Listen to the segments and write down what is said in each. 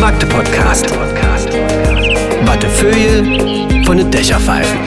Magde Podcast. Wattefeuille von den Dächerpfeifen.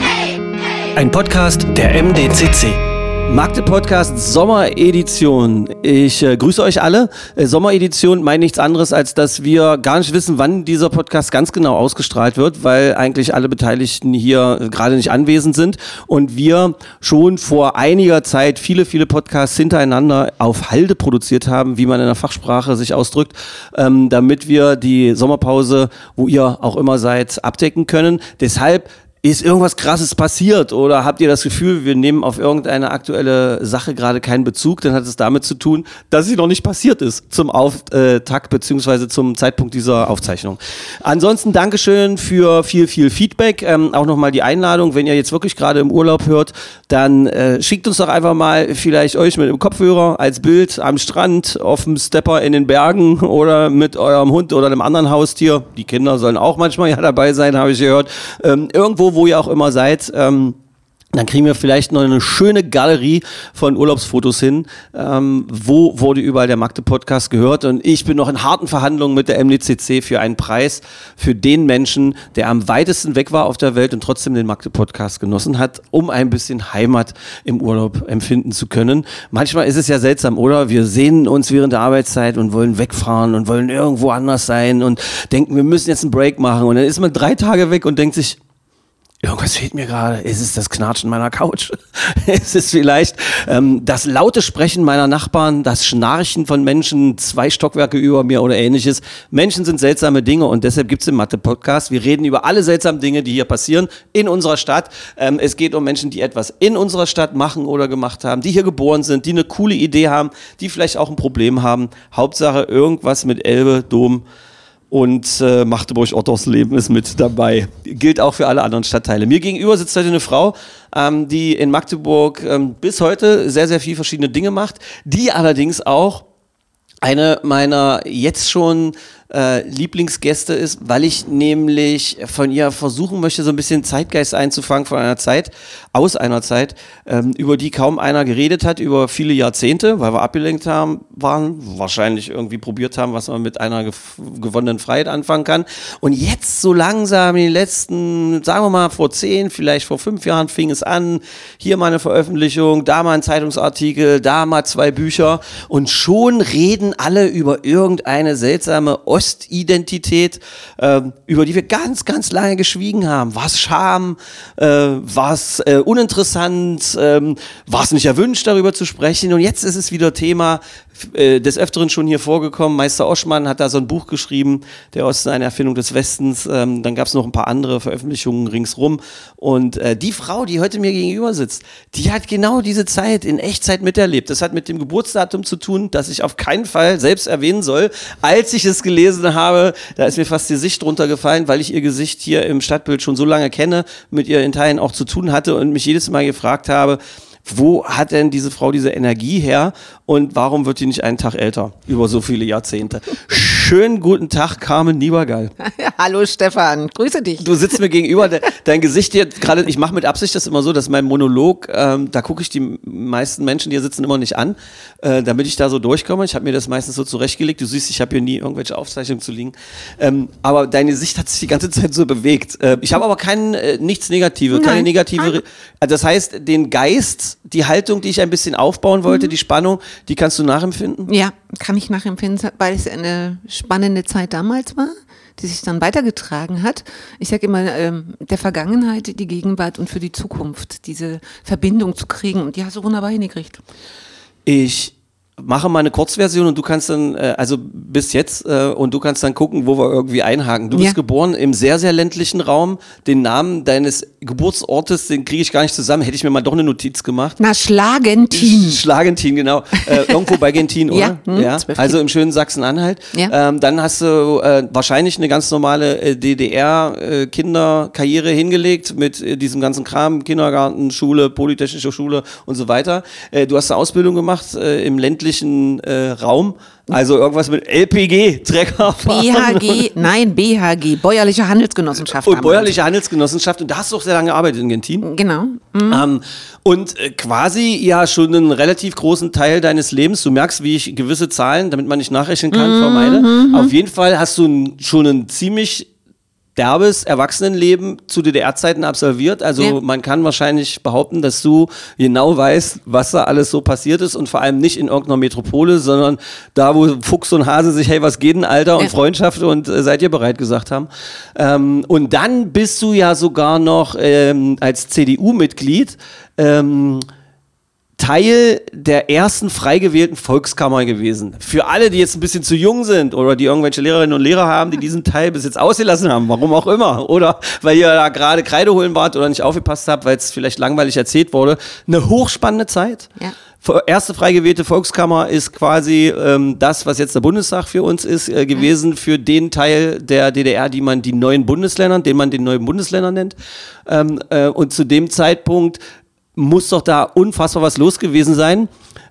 Ein Podcast der MDCC. Magde Podcast Sommeredition. Ich äh, grüße euch alle. Äh, Sommeredition meint nichts anderes, als dass wir gar nicht wissen, wann dieser Podcast ganz genau ausgestrahlt wird, weil eigentlich alle Beteiligten hier äh, gerade nicht anwesend sind und wir schon vor einiger Zeit viele, viele Podcasts hintereinander auf Halde produziert haben, wie man in der Fachsprache sich ausdrückt, ähm, damit wir die Sommerpause, wo ihr auch immer seid, abdecken können. Deshalb ist irgendwas Krasses passiert oder habt ihr das Gefühl, wir nehmen auf irgendeine aktuelle Sache gerade keinen Bezug, dann hat es damit zu tun, dass sie noch nicht passiert ist zum Auftakt beziehungsweise zum Zeitpunkt dieser Aufzeichnung. Ansonsten Dankeschön für viel, viel Feedback. Ähm, auch nochmal die Einladung, wenn ihr jetzt wirklich gerade im Urlaub hört, dann äh, schickt uns doch einfach mal vielleicht euch mit dem Kopfhörer als Bild am Strand, auf dem Stepper in den Bergen oder mit eurem Hund oder einem anderen Haustier. Die Kinder sollen auch manchmal ja dabei sein, habe ich gehört. Ähm, irgendwo, wo ihr auch immer seid. Ähm, dann kriegen wir vielleicht noch eine schöne Galerie von Urlaubsfotos hin. Ähm, wo wurde überall der Magde Podcast gehört? Und ich bin noch in harten Verhandlungen mit der MDCC für einen Preis für den Menschen, der am weitesten weg war auf der Welt und trotzdem den Magde Podcast genossen hat, um ein bisschen Heimat im Urlaub empfinden zu können. Manchmal ist es ja seltsam, oder? Wir sehnen uns während der Arbeitszeit und wollen wegfahren und wollen irgendwo anders sein und denken, wir müssen jetzt einen Break machen. Und dann ist man drei Tage weg und denkt sich, Irgendwas fehlt mir gerade. Ist es das Knatschen meiner Couch? ist es vielleicht ähm, das laute Sprechen meiner Nachbarn, das Schnarchen von Menschen zwei Stockwerke über mir oder ähnliches? Menschen sind seltsame Dinge und deshalb gibt es den Mathe-Podcast. Wir reden über alle seltsamen Dinge, die hier passieren in unserer Stadt. Ähm, es geht um Menschen, die etwas in unserer Stadt machen oder gemacht haben, die hier geboren sind, die eine coole Idee haben, die vielleicht auch ein Problem haben. Hauptsache irgendwas mit Elbe, Dom, und äh, Magdeburg-Ottersleben ist mit dabei. Gilt auch für alle anderen Stadtteile. Mir gegenüber sitzt heute eine Frau, ähm, die in Magdeburg ähm, bis heute sehr, sehr viel verschiedene Dinge macht, die allerdings auch eine meiner jetzt schon äh, Lieblingsgäste ist, weil ich nämlich von ihr versuchen möchte, so ein bisschen Zeitgeist einzufangen von einer Zeit, aus einer Zeit, ähm, über die kaum einer geredet hat, über viele Jahrzehnte, weil wir abgelenkt haben, waren, wahrscheinlich irgendwie probiert haben, was man mit einer gewonnenen Freiheit anfangen kann. Und jetzt so langsam in den letzten, sagen wir mal, vor zehn, vielleicht vor fünf Jahren fing es an, hier mal eine Veröffentlichung, da mal ein Zeitungsartikel, da mal zwei Bücher und schon reden alle über irgendeine seltsame Ostidentität, äh, über die wir ganz, ganz lange geschwiegen haben. War Scham? Äh, war äh, uninteressant? Ähm, war es nicht erwünscht, darüber zu sprechen? Und jetzt ist es wieder Thema äh, des Öfteren schon hier vorgekommen. Meister Oschmann hat da so ein Buch geschrieben, Der Osten, eine Erfindung des Westens. Ähm, dann gab es noch ein paar andere Veröffentlichungen ringsrum. Und äh, die Frau, die heute mir gegenüber sitzt, die hat genau diese Zeit in Echtzeit miterlebt. Das hat mit dem Geburtsdatum zu tun, das ich auf keinen Fall selbst erwähnen soll. Als ich es gelesen habe, da ist mir fast die Sicht runtergefallen, weil ich ihr Gesicht hier im Stadtbild schon so lange kenne, mit ihr in Teilen auch zu tun hatte und mich jedes Mal gefragt habe, wo hat denn diese Frau diese Energie her und warum wird die nicht einen Tag älter über so viele Jahrzehnte? Schönen guten Tag, Carmen Niebergall. Hallo Stefan, grüße dich. Du sitzt mir gegenüber, de, dein Gesicht hier, gerade, ich mache mit Absicht das immer so, dass mein Monolog, ähm, da gucke ich die meisten Menschen, die hier sitzen, immer nicht an, äh, damit ich da so durchkomme. Ich habe mir das meistens so zurechtgelegt. Du siehst, ich habe hier nie irgendwelche Aufzeichnungen zu liegen. Ähm, aber dein Gesicht hat sich die ganze Zeit so bewegt. Äh, ich habe aber kein, äh, nichts Negatives, keine negative. Also das heißt, den Geist, die Haltung, die ich ein bisschen aufbauen wollte, Mhm. die Spannung, die kannst du nachempfinden? Ja, kann ich nachempfinden, weil es eine spannende Zeit damals war, die sich dann weitergetragen hat. Ich sage immer, ähm, der Vergangenheit, die Gegenwart und für die Zukunft, diese Verbindung zu kriegen. Und die hast du wunderbar hingekriegt. Ich mache mal eine Kurzversion und du kannst dann, äh, also bis jetzt, äh, und du kannst dann gucken, wo wir irgendwie einhaken. Du Ja. bist geboren im sehr, sehr ländlichen Raum. Den Namen deines Geburtsortes, den kriege ich gar nicht zusammen. Hätte ich mir mal doch eine Notiz gemacht. Na, Schlagentin. Schlagentin, genau. Äh, irgendwo bei Gentin, oder? Ja, hm, zwölf Also im schönen Sachsen-Anhalt. Ja. Ähm, dann hast du äh, wahrscheinlich eine ganz normale äh, DDR-Kinderkarriere hingelegt mit äh, diesem ganzen Kram, Kindergarten, Schule, Polytechnische Schule und so weiter. Äh, du hast eine Ausbildung gemacht äh, im ländlichen öffentlichen äh, Raum. Also irgendwas mit LPG, Trecker. BHG, nein, BHG, Bäuerliche Handelsgenossenschaft. Und bäuerliche Handelsgenossenschaft. Und da hast du auch sehr lange gearbeitet in Gentin. Genau. Ähm, und äh, quasi ja schon einen relativ großen Teil deines Lebens. Du merkst, wie ich gewisse Zahlen, damit man nicht nachrechnen kann, Mhm, vermeide. Auf jeden Fall hast du schon ein ziemlich derbes Erwachsenenleben zu DDR-Zeiten absolviert. Also Ja. man kann wahrscheinlich behaupten, dass du genau weißt, was da alles so passiert ist und vor allem nicht in irgendeiner Metropole, sondern da, wo Fuchs und Hase sich, hey, was geht denn, Alter, und Ja. Freundschaft und äh, seid ihr bereit gesagt haben. Ähm, und dann bist du ja sogar noch ähm, als CDU-Mitglied ähm, Teil der ersten frei gewählten Volkskammer gewesen. Für alle, die jetzt ein bisschen zu jung sind oder die irgendwelche Lehrerinnen und Lehrer haben, die diesen Teil bis jetzt ausgelassen haben, warum auch immer, oder weil ihr da gerade Kreide holen wart oder nicht aufgepasst habt, weil es vielleicht langweilig erzählt wurde, eine hochspannende Zeit. Ja. Erste frei gewählte Volkskammer ist quasi ähm, das, was jetzt der Bundestag für uns ist, äh, gewesen für den Teil der DDR, die man die neuen Bundesländer, den man den neuen Bundesländern nennt. Ähm, äh, und zu dem Zeitpunkt muss doch da unfassbar was los gewesen sein.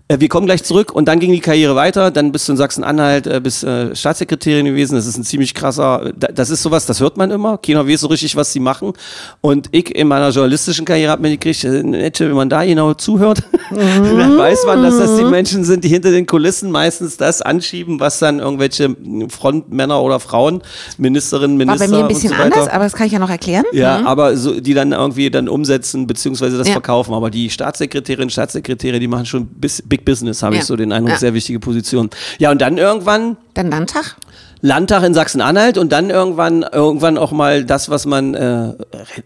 Äh, Wir kommen gleich zurück und dann ging die Karriere weiter. Dann bist du in Sachsen-Anhalt, äh, bist äh, Staatssekretärin gewesen. Das ist ein ziemlich krasser, da- das ist sowas, das hört man immer. Keiner weiß so richtig, was sie machen. Und ich in meiner journalistischen Karriere habe mir gekriegt, äh, wenn man da genau zuhört, dann weiß man, dass das die Menschen sind, die hinter den Kulissen meistens das anschieben, was dann irgendwelche Frontmänner oder Frauen, Ministerinnen, Minister War bei mir ein bisschen so anders, aber das kann ich ja noch erklären. ja, aber so, die dann irgendwie dann umsetzen beziehungsweise das Ja. verkaufen. Aber die Staatssekretärinnen, Staatssekretäre, die machen schon bis, Big Business, habe Ja. ich so den Eindruck, Ja. sehr wichtige Position. Ja, und dann irgendwann Dann Landtag. Landtag in Sachsen-Anhalt und dann irgendwann irgendwann auch mal das, was man, äh,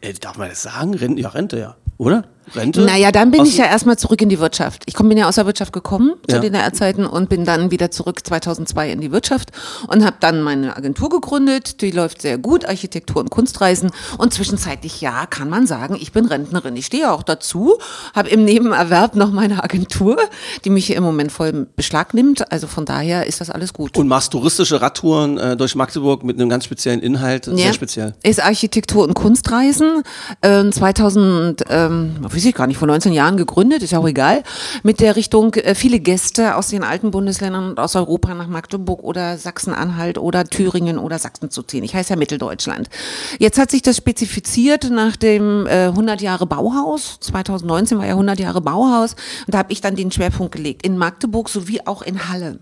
äh, darf man das sagen? Rente, ja, Rente, ja, oder? Rente? Naja, dann bin Aus ich ja erstmal zurück in die Wirtschaft. Ich bin ja aus der Wirtschaft gekommen zu Ja. DDR-Zeiten und bin dann wieder zurück 2002 in die Wirtschaft und habe dann meine Agentur gegründet. Die läuft sehr gut, Architektur und Kunstreisen. Und zwischenzeitlich, ja, kann man sagen, ich bin Rentnerin. Ich stehe auch dazu, habe im Nebenerwerb noch meine Agentur, die mich im Moment voll Beschlag nimmt. Also von daher ist das alles gut. Und machst touristische Radtouren äh, durch Magdeburg mit einem ganz speziellen Inhalt, sehr speziell. Ist Architektur und Kunstreisen. Ähm, 2000, ähm, weiß ich gar nicht, vor 19 Jahren gegründet, ist ja auch egal. Mit der Richtung äh, viele Gäste aus den alten Bundesländern und aus Europa nach Magdeburg oder Sachsen-Anhalt oder Thüringen oder Sachsen zu ziehen. Ich heiße ja Mitteldeutschland. Jetzt hat sich das spezifiziert nach dem äh, 100 Jahre Bauhaus. 2019 war ja 100 Jahre Bauhaus. Und da habe ich dann den Schwerpunkt gelegt. In Magdeburg sowie auch in Halle.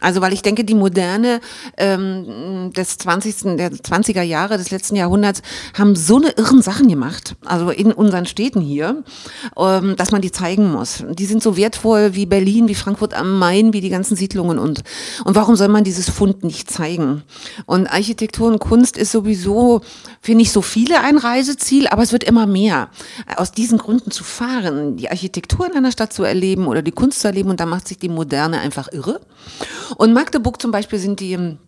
Also weil ich denke, die Moderne ähm, des 20. der 20er Jahre des letzten Jahrhunderts haben so eine irren Sachen gemacht, also in unseren Städten hier, ähm, dass man die zeigen muss. Die sind so wertvoll wie Berlin, wie Frankfurt am Main, wie die ganzen Siedlungen und und warum soll man dieses Fund nicht zeigen? Und Architektur und Kunst ist sowieso für nicht so viele ein Reiseziel, aber es wird immer mehr. Aus diesen Gründen zu fahren, die Architektur in einer Stadt zu erleben oder die Kunst zu erleben und da macht sich die Moderne einfach irre. Und Magdeburg zum Beispiel sind die ähm,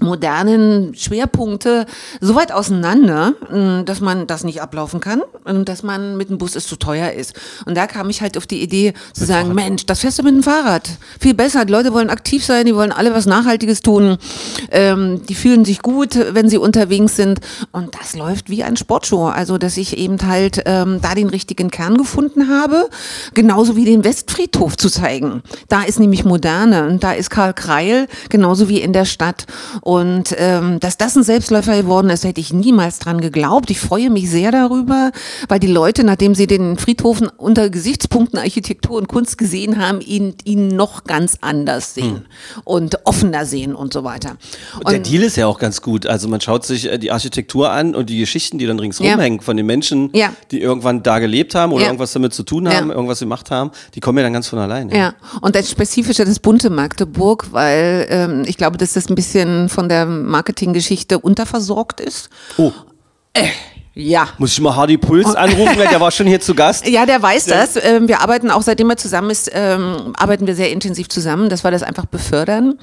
modernen Schwerpunkte so weit auseinander, mh, dass man das nicht ablaufen kann und dass man mit dem Bus es zu teuer ist. Und da kam ich halt auf die Idee zu sagen, Mensch, das fährst du mit dem Fahrrad. Viel besser. Die Leute wollen aktiv sein, die wollen alle was Nachhaltiges tun. Ähm, die fühlen sich gut, wenn sie unterwegs sind. Und das läuft wie ein Sportshow. Also, dass ich eben halt ähm, da den richtigen Kern gefunden habe. Genauso wie den Westfriedhof zu zeigen. Da ist nämlich Moderne und da ist Karl Kreil, genauso wie in der Stadt. Und ähm, dass das ein Selbstläufer geworden ist, hätte ich niemals dran geglaubt. Ich freue mich sehr darüber, weil die Leute, nachdem sie den Friedhofen unter Gesichtspunkten Architektur und Kunst gesehen haben, ihn, ihn noch ganz anders sehen und offener sehen und so weiter. Der Und Deal ist ja auch ganz gut. Also man schaut sich äh, die Architektur an und die Geschichten, die dann ringsrum Ja. hängen von den Menschen, Ja. die irgendwann da gelebt haben oder Ja. irgendwas damit zu tun haben, irgendwas gemacht haben, die kommen ja dann ganz von alleine. Ja, und das Spezifische, das bunte Magdeburg, weil ähm, ich glaube, dass das ein bisschen von der Marketinggeschichte unterversorgt ist. Oh, Ja. muss ich mal Hardy Puls anrufen, weil der war schon hier zu Gast. Ja, der weiß das. Ähm, wir arbeiten auch, seitdem er zusammen ist, ähm, arbeiten wir sehr intensiv zusammen, dass wir das einfach befördern.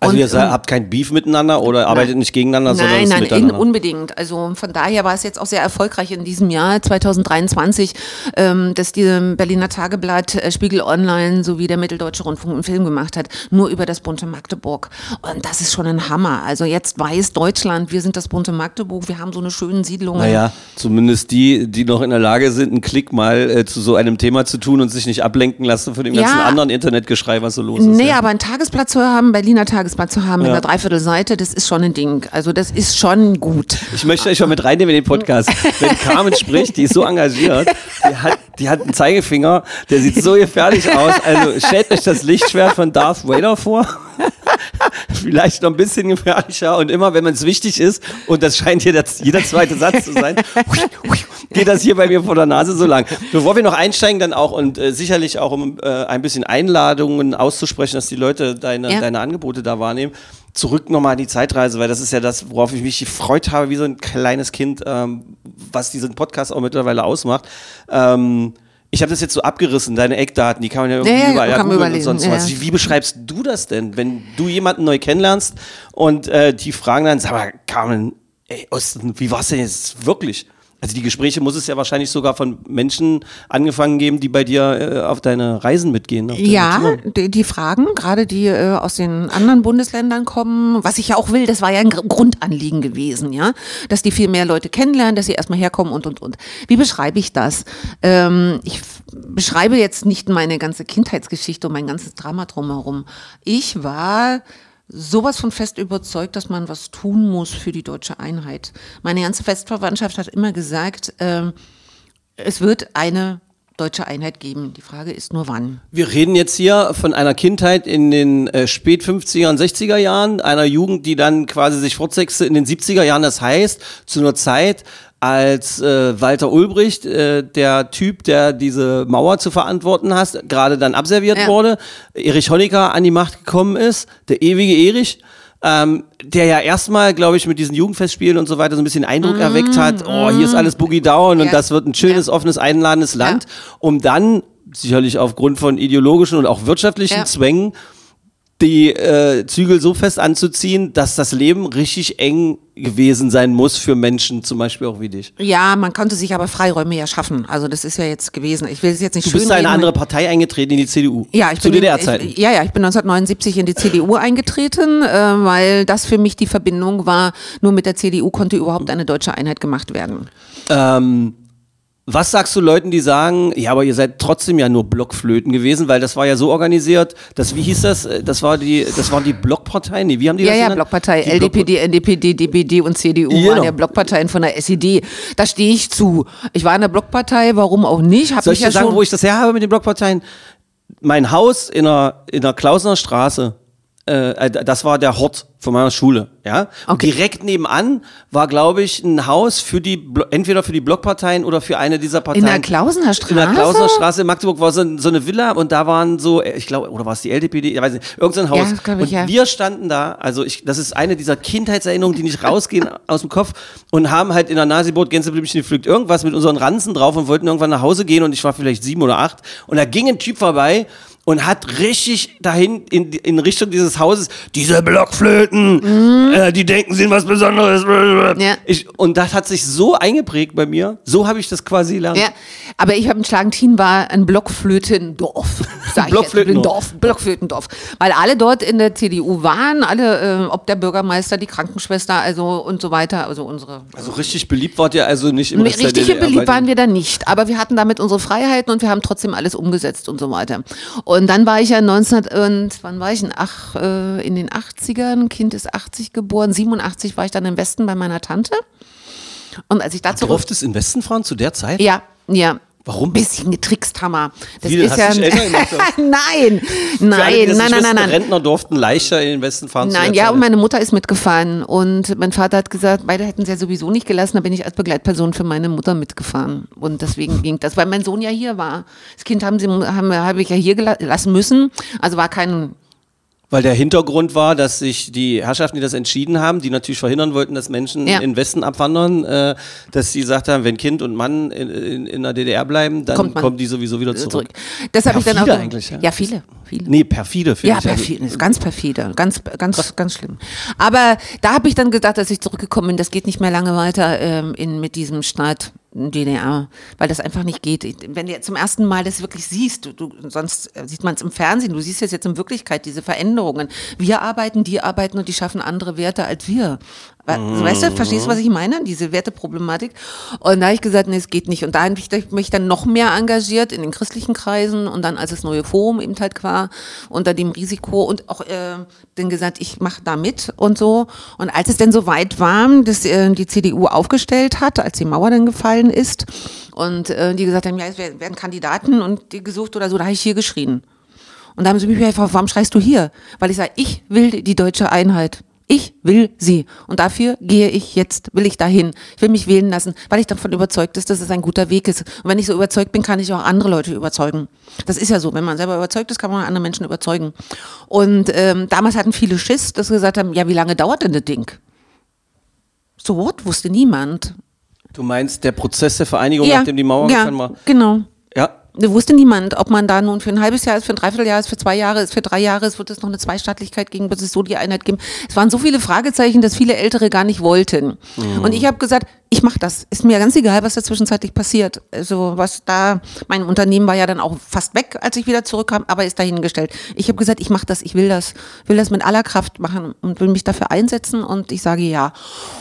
Also Und, ihr seid, ähm, habt kein Beef miteinander oder arbeitet nicht gegeneinander, sondern Nein, es nein, in, miteinander. unbedingt. Also von daher war es jetzt auch sehr erfolgreich in diesem Jahr 2023, ähm, dass die Berliner Tageblatt, äh, Spiegel Online sowie der Mitteldeutsche Rundfunk einen Film gemacht hat, nur über das bunte Magdeburg. Und das ist schon ein Hammer. Also jetzt weiß Deutschland, wir sind das bunte Magdeburg, wir haben so eine schöne Siedlung. naja, Zumindest die, die noch in der Lage sind, einen Klick mal äh, zu so einem Thema zu tun und sich nicht ablenken lassen von dem Ja. ganzen anderen Internetgeschrei, was so los ist. Nee, ja. aber ein Tagesblatt zu haben, Berliner Tagesblatt zu haben mit Ja. einer Dreiviertelseite, das ist schon ein Ding. Also das ist schon gut. Ich möchte euch schon mit reinnehmen in den Podcast. Wenn Carmen spricht, die ist so engagiert, die hat, die hat einen Zeigefinger, der sieht so gefährlich aus. Also stellt euch das Lichtschwert von Darth Vader vor. Vielleicht noch ein bisschen gefährlicher und immer, wenn es wichtig ist, und das scheint hier das, jeder zweite Satz zu sein, geht das hier bei mir vor der Nase so lang. Bevor wir noch einsteigen, dann auch und äh, sicherlich auch um äh, ein bisschen Einladungen auszusprechen, dass die Leute deine, Ja. deine Angebote da wahrnehmen. Zurück nochmal in die Zeitreise, weil das ist ja das, worauf ich mich gefreut habe, wie so ein kleines Kind, ähm, was diesen Podcast auch mittlerweile ausmacht. Ähm, ich habe das jetzt so abgerissen, deine Eckdaten, die kann man ja irgendwie Ja, ja, überall man googeln und überlesen, sonst ja, was. ja. Wie, wie beschreibst du das denn, wenn du jemanden neu kennenlernst und äh, die fragen dann, sag mal, Carmen, ey, Osten, wie war es denn jetzt wirklich? Also die Gespräche muss es ja wahrscheinlich sogar von Menschen angefangen geben, die bei dir äh, auf deine Reisen mitgehen. Ja, die, die Fragen, gerade die äh, aus den anderen Bundesländern kommen, was ich ja auch will, das war ja ein Gr- Grundanliegen gewesen, ja, dass die viel mehr Leute kennenlernen, dass sie erstmal herkommen und und und. Wie beschreibe ich das? Ähm, ich beschreibe jetzt nicht meine ganze Kindheitsgeschichte und mein ganzes Drama drumherum. Ich war sowas von fest überzeugt, dass man was tun muss für die deutsche Einheit. Meine ganze Festverwandtschaft hat immer gesagt, ähm, es wird eine deutsche Einheit geben. Die Frage ist nur wann. Wir reden jetzt hier von einer Kindheit in den äh, spät 50er und 60er Jahren, einer Jugend, die dann quasi sich fortsetzte in den 70er Jahren. Das heißt, zu einer Zeit, als äh, Walter Ulbricht, äh, der Typ, der diese Mauer zu verantworten hat, gerade dann abserviert Ja. wurde, Erich Honecker an die Macht gekommen ist, der ewige Erich. Ähm, der ja erstmal, glaube ich, mit diesen Jugendfestspielen und so weiter so ein bisschen Eindruck erweckt hat, oh, hier ist alles Boogie Down und Ja. das wird ein schönes, offenes, einladendes Land, um dann sicherlich aufgrund von ideologischen und auch wirtschaftlichen Ja. Zwängen die äh, Zügel so fest anzuziehen, dass das Leben richtig eng gewesen sein muss für Menschen, zum Beispiel auch wie dich. Ja, man konnte sich aber Freiräume ja schaffen. Also das ist ja jetzt gewesen. Ich will es jetzt nicht Du bist in eine andere Partei eingetreten, in die CDU. ja, ich zu DDR-Zeiten. Ja, ja, ich bin 1979 in die CDU eingetreten, äh, weil das für mich die Verbindung war. Nur mit der CDU konnte überhaupt eine deutsche Einheit gemacht werden. Ähm, was sagst du Leuten, die sagen, ja, aber ihr seid trotzdem ja nur Blockflöten gewesen, weil das war ja so organisiert, dass, wie hieß das? Äh, Das war die, das waren die Blockparteien? Nee, wie haben die Ja, das ja, genannt? Blockpartei, Die LDPD, NDPD, DPD und CDU Genau. waren ja Blockparteien von der SED. Da stehe ich zu. Ich war in der Blockpartei, warum auch nicht? Hab Soll ich dir ja sagen, schon wo ich das her habe mit den Blockparteien? Mein Haus in der, in der Klausener Straße, äh, das war der Hort von meiner Schule, ja. Und Okay. direkt nebenan war, glaube ich, ein Haus für die, entweder für die Blockparteien oder für eine dieser Parteien. in der Klausener Straße. In der Klausener Straße in Magdeburg war so, so eine Villa und da waren so, äh, ich glaube, oder war es die LDPD? Ich weiß nicht, irgendein Haus. Ja, ich, und ja. wir standen da, also ich, das ist eine dieser Kindheitserinnerungen, die nicht rausgehen aus dem Kopf und haben halt in der Nasibot Gänseblümchen gepflückt irgendwas mit unseren Ranzen drauf und wollten irgendwann nach Hause gehen und ich war vielleicht sieben oder acht und da ging ein Typ vorbei und hat richtig dahin in, in Richtung dieses Hauses diese Blockflöten, äh, die denken, sie sind was Besonderes. Mhm. Ja. Ich, und das hat sich so eingeprägt bei mir. So habe ich das quasi gelernt. Ja, aber ich habe in Schlagentin war ein Blockflötendorf. Sag Blockflötendorf. Blockflötendorf. Weil alle dort in der CDU waren, alle, äh, ob der Bürgermeister, die Krankenschwester, also und so weiter, also unsere. Also richtig beliebt wart ihr also nicht im Rest Richtig beliebt waren wir da nicht, aber wir hatten damit unsere Freiheiten und wir haben trotzdem alles umgesetzt und so weiter. Und dann war ich ja 19, und wann war ich? In, ach, äh, in den 80ern, Kind ist 80 geboren, 87 war ich dann im Westen bei meiner Tante. Und als ich da Du durftest in Westen fahren zu der Zeit? Ja, ja. Warum? Bisschen getrickst, Hammer. Das Wie, ist hast ja. du dich gemacht, nein, alle, nein, nein, nein, wissen, nein, nein. Rentner durften leichter in den Westen fahren. zu Nein, ja, und meine Mutter ist mitgefahren und mein Vater hat gesagt, beide hätten sie ja sowieso nicht gelassen, da bin ich als Begleitperson für meine Mutter mitgefahren und deswegen ging das, weil mein Sohn ja hier war. Das Kind haben sie haben, habe ich ja hier gela- lassen müssen, also war kein Weil der Hintergrund war, dass sich die Herrschaften, die das entschieden haben, die natürlich verhindern wollten, dass Menschen Ja. in den Westen abwandern, äh, dass sie gesagt haben, wenn Kind und Mann in, in, in der DDR bleiben, dann kommen die sowieso wieder zurück. zurück. Das habe ich dann auch eigentlich, ja. ja viele, viele. Nee, perfide finde Ja, ich. also. perfide, ganz perfide, ganz, ganz, ganz schlimm. Aber da habe ich dann gedacht, dass ich zurückgekommen bin, das geht nicht mehr lange weiter ähm, in, mit diesem Staat. DDR, weil das einfach nicht geht. Wenn du zum ersten Mal das wirklich siehst, du, du, sonst äh, sieht man es im Fernsehen, du siehst es jetzt in Wirklichkeit, diese Veränderungen. Wir arbeiten, die arbeiten und die schaffen andere Werte als wir. We- Weißt du, verstehst du, was ich meine? Diese Werteproblematik. Und da habe ich gesagt, nee, es geht nicht. Und da habe ich mich dann noch mehr engagiert in den christlichen Kreisen und dann als das neue Forum eben halt war, unter dem Risiko und auch äh, dann gesagt, ich mache da mit und so. Und als es dann so weit war, dass äh, die CDU aufgestellt hat, als die Mauer dann gefallen ist und äh, die gesagt haben, ja, es werden Kandidaten und die gesucht oder so, da habe ich hier geschrien. Und da haben sie mich gefragt, warum schreist du hier? Weil ich sage, ich will die deutsche Einheit. Ich will sie. Und dafür gehe ich jetzt, will ich dahin. Ich will mich wählen lassen, weil ich davon überzeugt ist, dass es ein guter Weg ist. Und wenn ich so überzeugt bin, kann ich auch andere Leute überzeugen. Das ist ja so. Wenn man selber überzeugt ist, kann man andere Menschen überzeugen. Und ähm, damals hatten viele Schiss, dass sie gesagt haben, ja, wie lange dauert denn das Ding? So what? Wusste niemand. Du meinst der Prozess der Vereinigung, nachdem die Mauer ja, gefallen war? genau. Wusste niemand, ob man da nun für ein halbes Jahr ist, für ein Dreivierteljahr ist, für zwei Jahre ist, für drei Jahre ist, wird es noch eine Zweistaatlichkeit geben, wird es so die Einheit geben. Es waren so viele Fragezeichen, dass viele Ältere gar nicht wollten. Und ich habe gesagt, ich mache das. Ist mir ganz egal, was da zwischenzeitlich passiert. Also was da, mein Unternehmen war ja dann auch fast weg, als ich wieder zurückkam, aber ist dahingestellt. Ich habe gesagt, ich mache das, ich will das, will das mit aller Kraft machen und will mich dafür einsetzen und ich sage ja.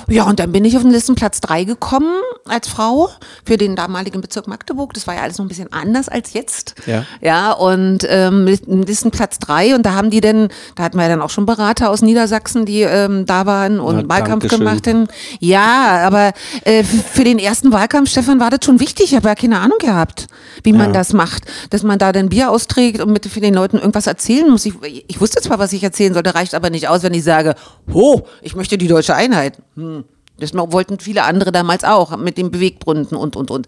Ja, und dann bin ich auf den Listenplatz drei gekommen als Frau für den damaligen Bezirk Magdeburg. Das war ja alles noch ein bisschen anders als jetzt. Ja. Ja, und ähm, Listenplatz drei und da haben die denn, da hatten wir ja dann auch schon Berater aus Niedersachsen, die ähm, da waren und Na, Wahlkampf gemacht haben. Ja, aber äh, für den ersten Wahlkampf, Stefan, war das schon wichtig. Ich habe ja keine Ahnung gehabt, wie man Ja. das macht. Dass man da dann Bier austrägt und mit für den Leuten irgendwas erzählen muss. Ich, ich wusste zwar, was ich erzählen sollte, reicht aber nicht aus, wenn ich sage, oh, ich möchte die deutsche Einheit. Hm. Das wollten viele andere damals auch, mit den Beweggründen und, und, und.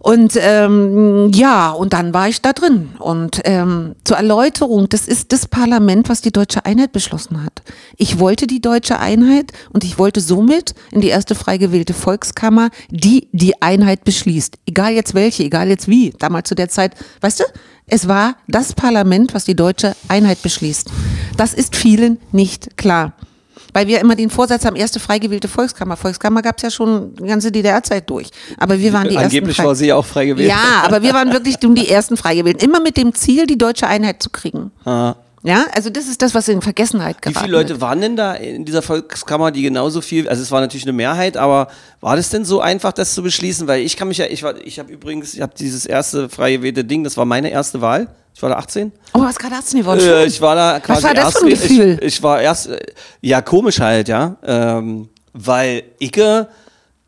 Und ähm, ja, und dann war ich da drin. Und ähm, zur Erläuterung, das ist das Parlament, was die deutsche Einheit beschlossen hat. Ich wollte die deutsche Einheit und ich wollte somit in die erste frei gewählte Volkskammer, die die Einheit beschließt. Egal jetzt welche, egal jetzt wie. Damals zu der Zeit, weißt du, es war das Parlament, was die deutsche Einheit beschließt. Das ist vielen nicht klar. Weil wir immer den Vorsatz haben, erste frei gewählte Volkskammer. Volkskammer gab es ja schon die ganze DDR-Zeit durch. Aber wir waren die Angeblich ersten. war sie ja auch frei gewählt. Ja, aber wir waren wirklich die ersten frei gewählt. Immer mit dem Ziel, die deutsche Einheit zu kriegen. Ah. Ja, also das ist das, was in Vergessenheit Wie geraten viele Leute waren denn da in dieser Volkskammer, die genauso viel, also es war natürlich eine Mehrheit, aber war das denn so einfach, das zu beschließen? Weil ich kann mich ja, ich war, ich habe übrigens, ich habe dieses erste frei gewählte Ding, das war meine erste Wahl. Ich war da 18. Oh, was gerade 18 geworden? Äh, ich war da quasi war das erst, für ein Gefühl? Ich, ich war erst, äh, ja, komisch halt, ja. Ähm, weil Icke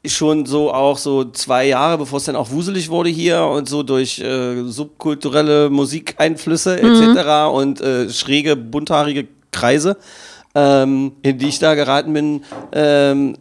schon so auch so zwei Jahre, bevor es dann auch wuselig wurde hier und so durch äh, subkulturelle Musikeinflüsse etc. und äh, schräge, bunthaarige Kreise, ähm, in die ich da geraten bin, ähm, äh,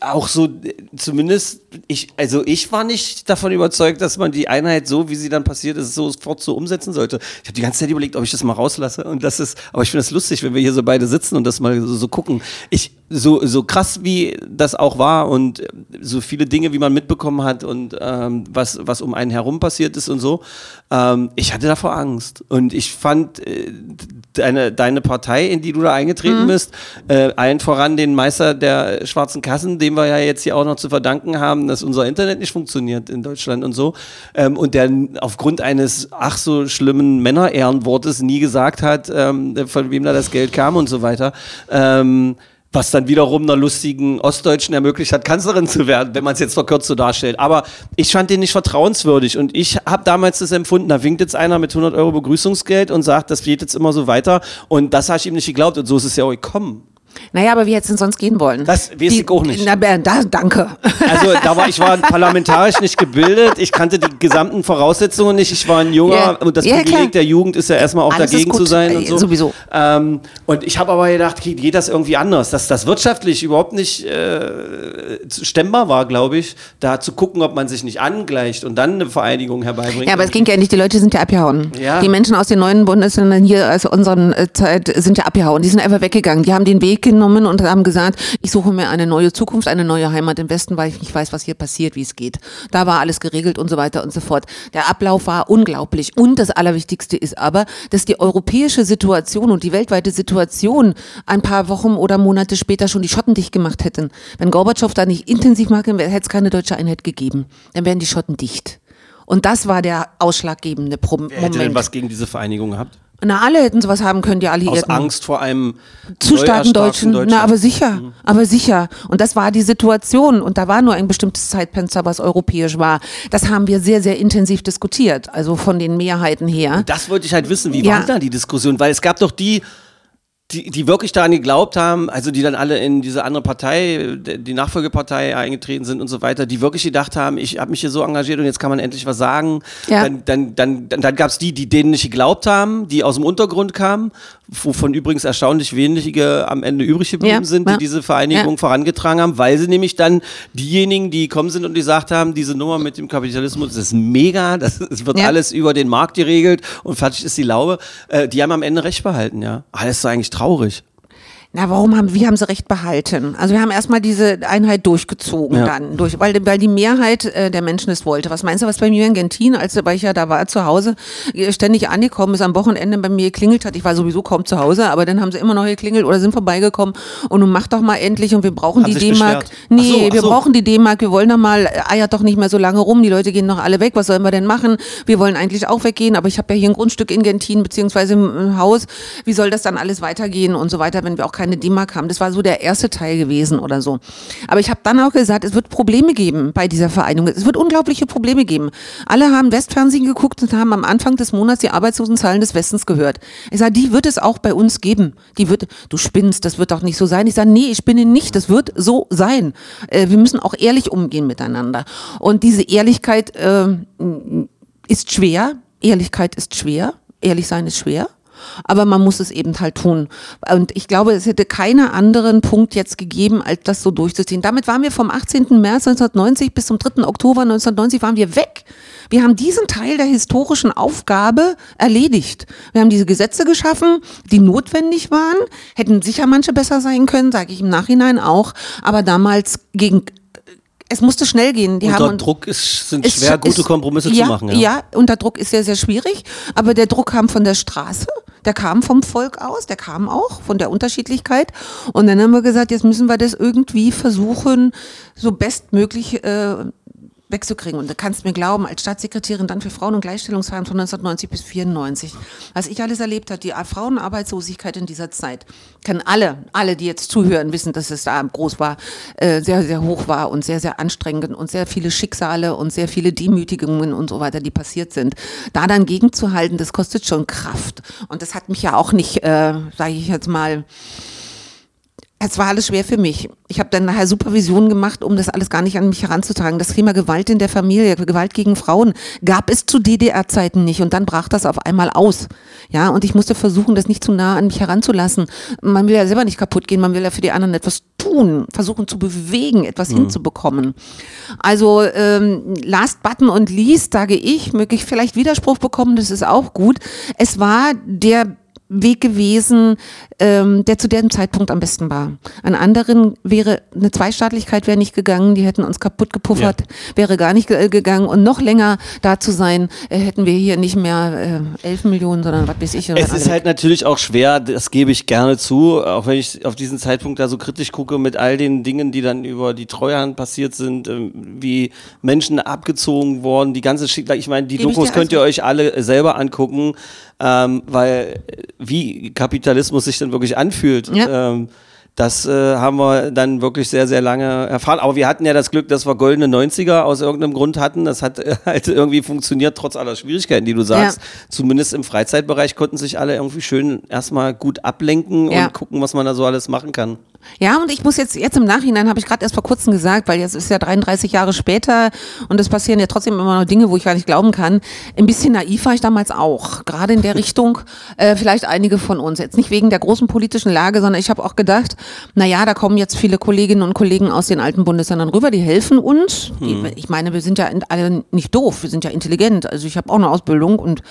auch so, äh, zumindest, ich, also ich war nicht davon überzeugt, dass man die Einheit so, wie sie dann passiert ist, sofort so umsetzen sollte. Ich habe die ganze Zeit überlegt, ob ich das mal rauslasse und das ist, aber ich finde es lustig, wenn wir hier so beide sitzen und das mal so, so gucken. Ich, so, so krass wie das auch war und äh, so viele Dinge, wie man mitbekommen hat und ähm, was, was um einen herum passiert ist und so, ähm, ich hatte davor Angst und ich fand äh, deine, deine Partei, in die du da eingetreten bist, äh, allen voran den Meister der schwarzen Kassen, dem wir ja jetzt hier auch noch zu verdanken haben, dass unser Internet nicht funktioniert in Deutschland und so. Ähm, und der aufgrund eines ach so schlimmen Männerehrenwortes nie gesagt hat, ähm, von wem da das Geld kam und so weiter. Ähm, was dann wiederum einer lustigen Ostdeutschen ermöglicht hat, Kanzlerin zu werden, wenn man es jetzt verkürzt so darstellt. Aber ich fand den nicht vertrauenswürdig und ich habe damals das empfunden, da winkt jetzt einer mit 100 Euro Begrüßungsgeld und sagt, das geht jetzt immer so weiter und das habe ich ihm nicht geglaubt und so ist es ja auch gekommen. Naja, aber wie hätte es denn sonst gehen wollen? Das weiß ich auch nicht. Na, da, danke. Also da war ich war parlamentarisch nicht gebildet, ich kannte die gesamten Voraussetzungen nicht, ich war ein junger Ja. und das Ja, Privileg klar. der Jugend ist ja erstmal auch Alles dagegen zu sein und Äh, so. sowieso. Ähm, und ich habe aber gedacht, geht, das irgendwie anders, dass das wirtschaftlich überhaupt nicht äh, stemmbar war, glaube ich, da zu gucken, ob man sich nicht angleicht und dann eine Vereinigung herbeibringt. Ja, aber es ging ja nicht, die Leute sind ja abgehauen. Ja. Die Menschen aus den neuen Bundesländern hier aus unseren äh, Zeit sind ja abgehauen. Die sind einfach weggegangen. Die haben den Weg genommen und haben gesagt, ich suche mir eine neue Zukunft, eine neue Heimat im Westen, weil ich nicht weiß, was hier passiert, wie es geht. Da war alles geregelt und so weiter und so fort. Der Ablauf war unglaublich. Und das Allerwichtigste ist aber, dass die europäische Situation und die weltweite Situation ein paar Wochen oder Monate später schon die Schotten dicht gemacht hätten. Wenn Gorbatschow da nicht intensiv machen, hätte es keine deutsche Einheit gegeben. Dann wären die Schotten dicht. Und das war der ausschlaggebende Pro Wer hätte denn was gegen diese Vereinigung gehabt? Na, alle hätten sowas haben können, die Aus Alliierten. Angst vor einem zu starken Deutschen. Na, aber sicher, Mhm. aber sicher. Und das war die Situation. Und da war nur ein bestimmtes Zeitfenster, was europäisch war. Das haben wir sehr, sehr intensiv diskutiert. Also von den Mehrheiten her. Das wollte ich halt wissen, wie Ja. war da die Diskussion? Weil es gab doch die, die, die wirklich daran geglaubt haben, also die dann alle in diese andere Partei, die Nachfolgepartei eingetreten sind und so weiter, die wirklich gedacht haben, ich habe mich hier so engagiert und jetzt kann man endlich was sagen. Ja. Dann, dann, dann, dann, dann gab es die, die denen nicht geglaubt haben, die aus dem Untergrund kamen, wovon übrigens erstaunlich wenige am Ende übrig geblieben Ja, sind, die ja. diese Vereinigung vorangetragen haben, weil sie nämlich dann diejenigen, die gekommen sind und gesagt haben, diese Nummer mit dem Kapitalismus, das ist mega, das, es wird alles über den Markt geregelt und fertig ist die Laube, äh, die haben am Ende recht behalten, ja. Ah, das ist doch eigentlich traurig traurig. Na, warum haben, wie haben sie recht behalten? Also wir haben erstmal diese Einheit durchgezogen Ja. dann, durch, weil, weil die Mehrheit äh, der Menschen es wollte. Was meinst du, was bei mir in Gentin, als weil ich ja da war zu Hause, äh, ständig angekommen ist, am Wochenende bei mir geklingelt hat. Ich war sowieso kaum zu Hause, aber dann haben sie immer noch geklingelt oder sind vorbeigekommen und nun mach doch mal endlich und wir brauchen Haben die D-Mark. Nee, Ach so, ach wir so. brauchen die D-Mark, wir wollen doch mal, eiert doch nicht mehr so lange rum, die Leute gehen noch alle weg, was sollen wir denn machen? Wir wollen eigentlich auch weggehen, aber ich habe ja hier ein Grundstück in Gentin beziehungsweise im Haus. Wie soll das dann alles weitergehen und so weiter, wenn wir auch keine D-Mark haben? Das war so der erste Teil gewesen oder so. Aber ich habe dann auch gesagt, es wird Probleme geben bei dieser Vereinigung. Es wird unglaubliche Probleme geben. Alle haben Westfernsehen geguckt und haben am Anfang des Monats die Arbeitslosenzahlen des Westens gehört. Ich sage, die wird es auch bei uns geben. Die wird, du spinnst, das wird doch nicht so sein. Ich sage, nee, ich spinne nicht, das wird so sein. Äh, wir müssen auch ehrlich umgehen miteinander. Und diese Ehrlichkeit ähm, ist schwer. Ehrlichkeit ist schwer. Ehrlich sein ist schwer. Aber man muss es eben halt tun. Und ich glaube, es hätte keinen anderen Punkt jetzt gegeben, als das so durchzuziehen. Damit waren wir vom 18. März 1990 bis zum 3. Oktober 1990 waren wir weg. Wir haben diesen Teil der historischen Aufgabe erledigt. Wir haben diese Gesetze geschaffen, die notwendig waren, hätten sicher manche besser sein können, sage ich im Nachhinein auch, aber damals gegen es musste schnell gehen. Die Unter Druck ist, sind ist- schwer, gute ist- Kompromisse ja, zu machen. Ja. Ja, unter Druck ist sehr, sehr schwierig. Aber der Druck kam von der Straße, der kam vom Volk aus, der kam auch von der Unterschiedlichkeit. Und dann haben wir gesagt, jetzt müssen wir das irgendwie versuchen, so bestmöglich äh, wegzukriegen. Und du kannst mir glauben, als Staatssekretärin dann für Frauen- und Gleichstellungsfragen von 1990 bis 94, was ich alles erlebt habe, die Frauenarbeitslosigkeit in dieser Zeit, können alle, alle, die jetzt zuhören, wissen, dass es da groß war, äh, sehr, sehr hoch war und sehr, sehr anstrengend und sehr viele Schicksale und sehr viele Demütigungen und so weiter, die passiert sind. Da dann gegenzuhalten, das kostet schon Kraft. Und das hat mich ja auch nicht, äh, sage ich jetzt mal, es war alles schwer für mich. Ich habe dann nachher Supervision gemacht, um das alles gar nicht an mich heranzutragen. Das Thema Gewalt in der Familie, Gewalt gegen Frauen, gab es zu DDR-Zeiten nicht. Und dann brach das auf einmal aus. Ja, und ich musste versuchen, das nicht zu nah an mich heranzulassen. Man will ja selber nicht kaputt gehen, man will ja für die anderen etwas tun, versuchen zu bewegen, etwas hinzubekommen. Also ähm, last button und least, sage ich, möge ich vielleicht Widerspruch bekommen, das ist auch gut. Es war der Weg gewesen, ähm, der zu dem Zeitpunkt am besten war. An anderen wäre eine Zweistaatlichkeit wäre nicht gegangen, die hätten uns kaputt gepuffert, wäre gar nicht ge gegangen und noch länger da zu sein, äh, hätten wir hier nicht mehr äh, 11 Millionen, sondern was weiß ich. Es ist halt natürlich auch schwer, das gebe ich gerne zu, auch wenn ich auf diesen Zeitpunkt da so kritisch gucke mit all den Dingen, die dann über die Treuhand passiert sind, ähm, wie Menschen abgezogen worden, die ganze Schicksal, ich meine, die Gebe Dokus könnt ihr also- euch alle selber angucken, ähm, weil äh, wie Kapitalismus sich dann wirklich anfühlt. Ja. Ähm, das äh, haben wir dann wirklich sehr, sehr lange erfahren. Aber wir hatten ja das Glück, dass wir goldene 90er aus irgendeinem Grund hatten. Das hat äh, halt irgendwie funktioniert, trotz aller Schwierigkeiten, die du sagst. Ja. Zumindest im Freizeitbereich konnten sich alle irgendwie schön erstmal gut ablenken Ja. und gucken, was man da so alles machen kann. Ja, und ich muss jetzt, jetzt im Nachhinein habe ich gerade erst vor kurzem gesagt, weil jetzt ist ja 33 Jahre später und es passieren ja trotzdem immer noch Dinge, wo ich gar nicht glauben kann. Ein bisschen naiv war ich damals auch, gerade in der Richtung, äh, vielleicht einige von uns. Jetzt nicht wegen der großen politischen Lage, sondern ich habe auch gedacht, na ja, da kommen jetzt viele Kolleginnen und Kollegen aus den alten Bundesländern rüber, die helfen uns. Die, ich meine, wir sind ja alle nicht doof, wir sind ja intelligent. Also ich habe auch eine Ausbildung und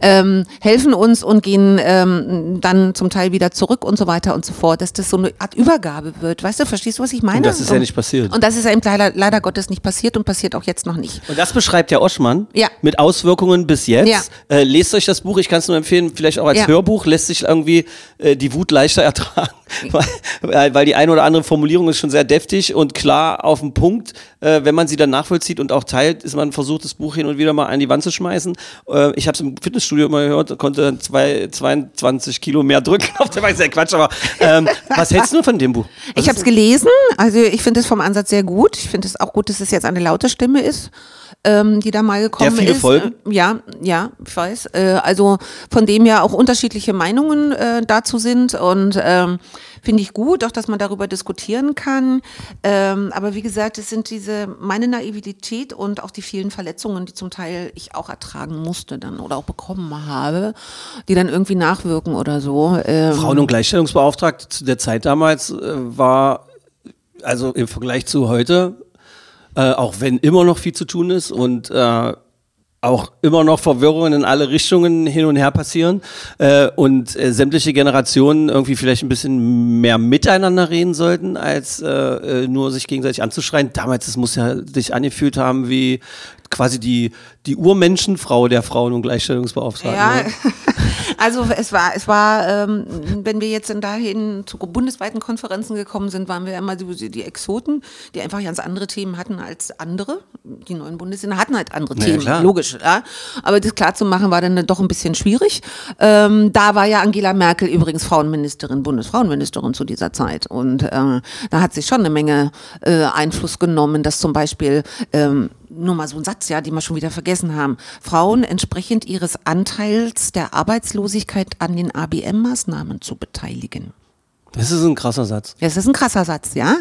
ähm, helfen uns und gehen ähm, dann zum Teil wieder zurück und so weiter und so fort, dass das so eine Art Übergabe wird. Weißt du, verstehst du, was ich meine? Und das ist ja nicht passiert. Und das ist ja eben leider, leider Gottes nicht passiert und passiert auch jetzt noch nicht. Und das beschreibt ja Oschmann Ja. mit Auswirkungen bis jetzt. Ja. Äh, lest euch das Buch, ich kann es nur empfehlen, vielleicht auch als Ja. Hörbuch, lässt sich irgendwie äh, die Wut leichter ertragen, weil, weil, die eine oder andere Formulierung ist schon sehr deftig und klar auf den Punkt. Äh, wenn man sie dann nachvollzieht und auch teilt, ist man versucht, das Buch hin und wieder mal an die Wand zu schmeißen. Äh, ich habe es im Fitnessstudio immer gehört, konnte dann zwei, 22 Kilo mehr drücken. Auf der Weise, Quatsch, aber ähm, was hältst du von dem Buch? Was Ich habe es gelesen, also ich finde es vom Ansatz sehr gut. Ich finde es auch gut, dass es jetzt eine laute Stimme ist, ähm, die da mal gekommen Der viele ist. Folgen? Äh, Ja, ja, ich weiß. Äh, also von dem ja auch unterschiedliche Meinungen äh, dazu sind und ähm, finde ich gut, auch dass man darüber diskutieren kann. Ähm, aber wie gesagt, es sind diese meine Naivität und auch die vielen Verletzungen, die zum Teil ich auch ertragen musste dann oder auch bekommen habe, die dann irgendwie nachwirken oder so. Ähm, Frauen- und Gleichstellungsbeauftragte zu der Zeit damals äh, war, also im Vergleich zu heute, äh, auch wenn immer noch viel zu tun ist und äh, auch immer noch Verwirrungen in alle Richtungen hin und her passieren äh, und äh, sämtliche Generationen irgendwie vielleicht ein bisschen mehr miteinander reden sollten, als äh, äh, nur sich gegenseitig anzuschreien. Damals, das muss ja sich angefühlt haben wie quasi die, die Urmenschenfrau der Frauen- und Gleichstellungsbeauftragten. Ja, oder? also es war, es war, ähm, wenn wir jetzt dann dahin zu bundesweiten Konferenzen gekommen sind, waren wir immer die, die Exoten, die einfach ganz andere Themen hatten als andere. Die neuen Bundesländer hatten halt andere Ja, Themen, klar. logisch. Ja? Aber das klar zu machen war dann doch ein bisschen schwierig. Ähm, da war ja Angela Merkel übrigens Frauenministerin, Bundesfrauenministerin zu dieser Zeit. Und äh, da hat sich schon eine Menge äh, Einfluss genommen, dass zum Beispiel ähm, nur mal so ein Satz, ja, die wir schon wieder vergessen haben. Frauen entsprechend ihres Anteils der Arbeitslosigkeit an den ABM-Maßnahmen zu beteiligen. Das ist ein krasser Satz. Das ist ein krasser Satz, ja.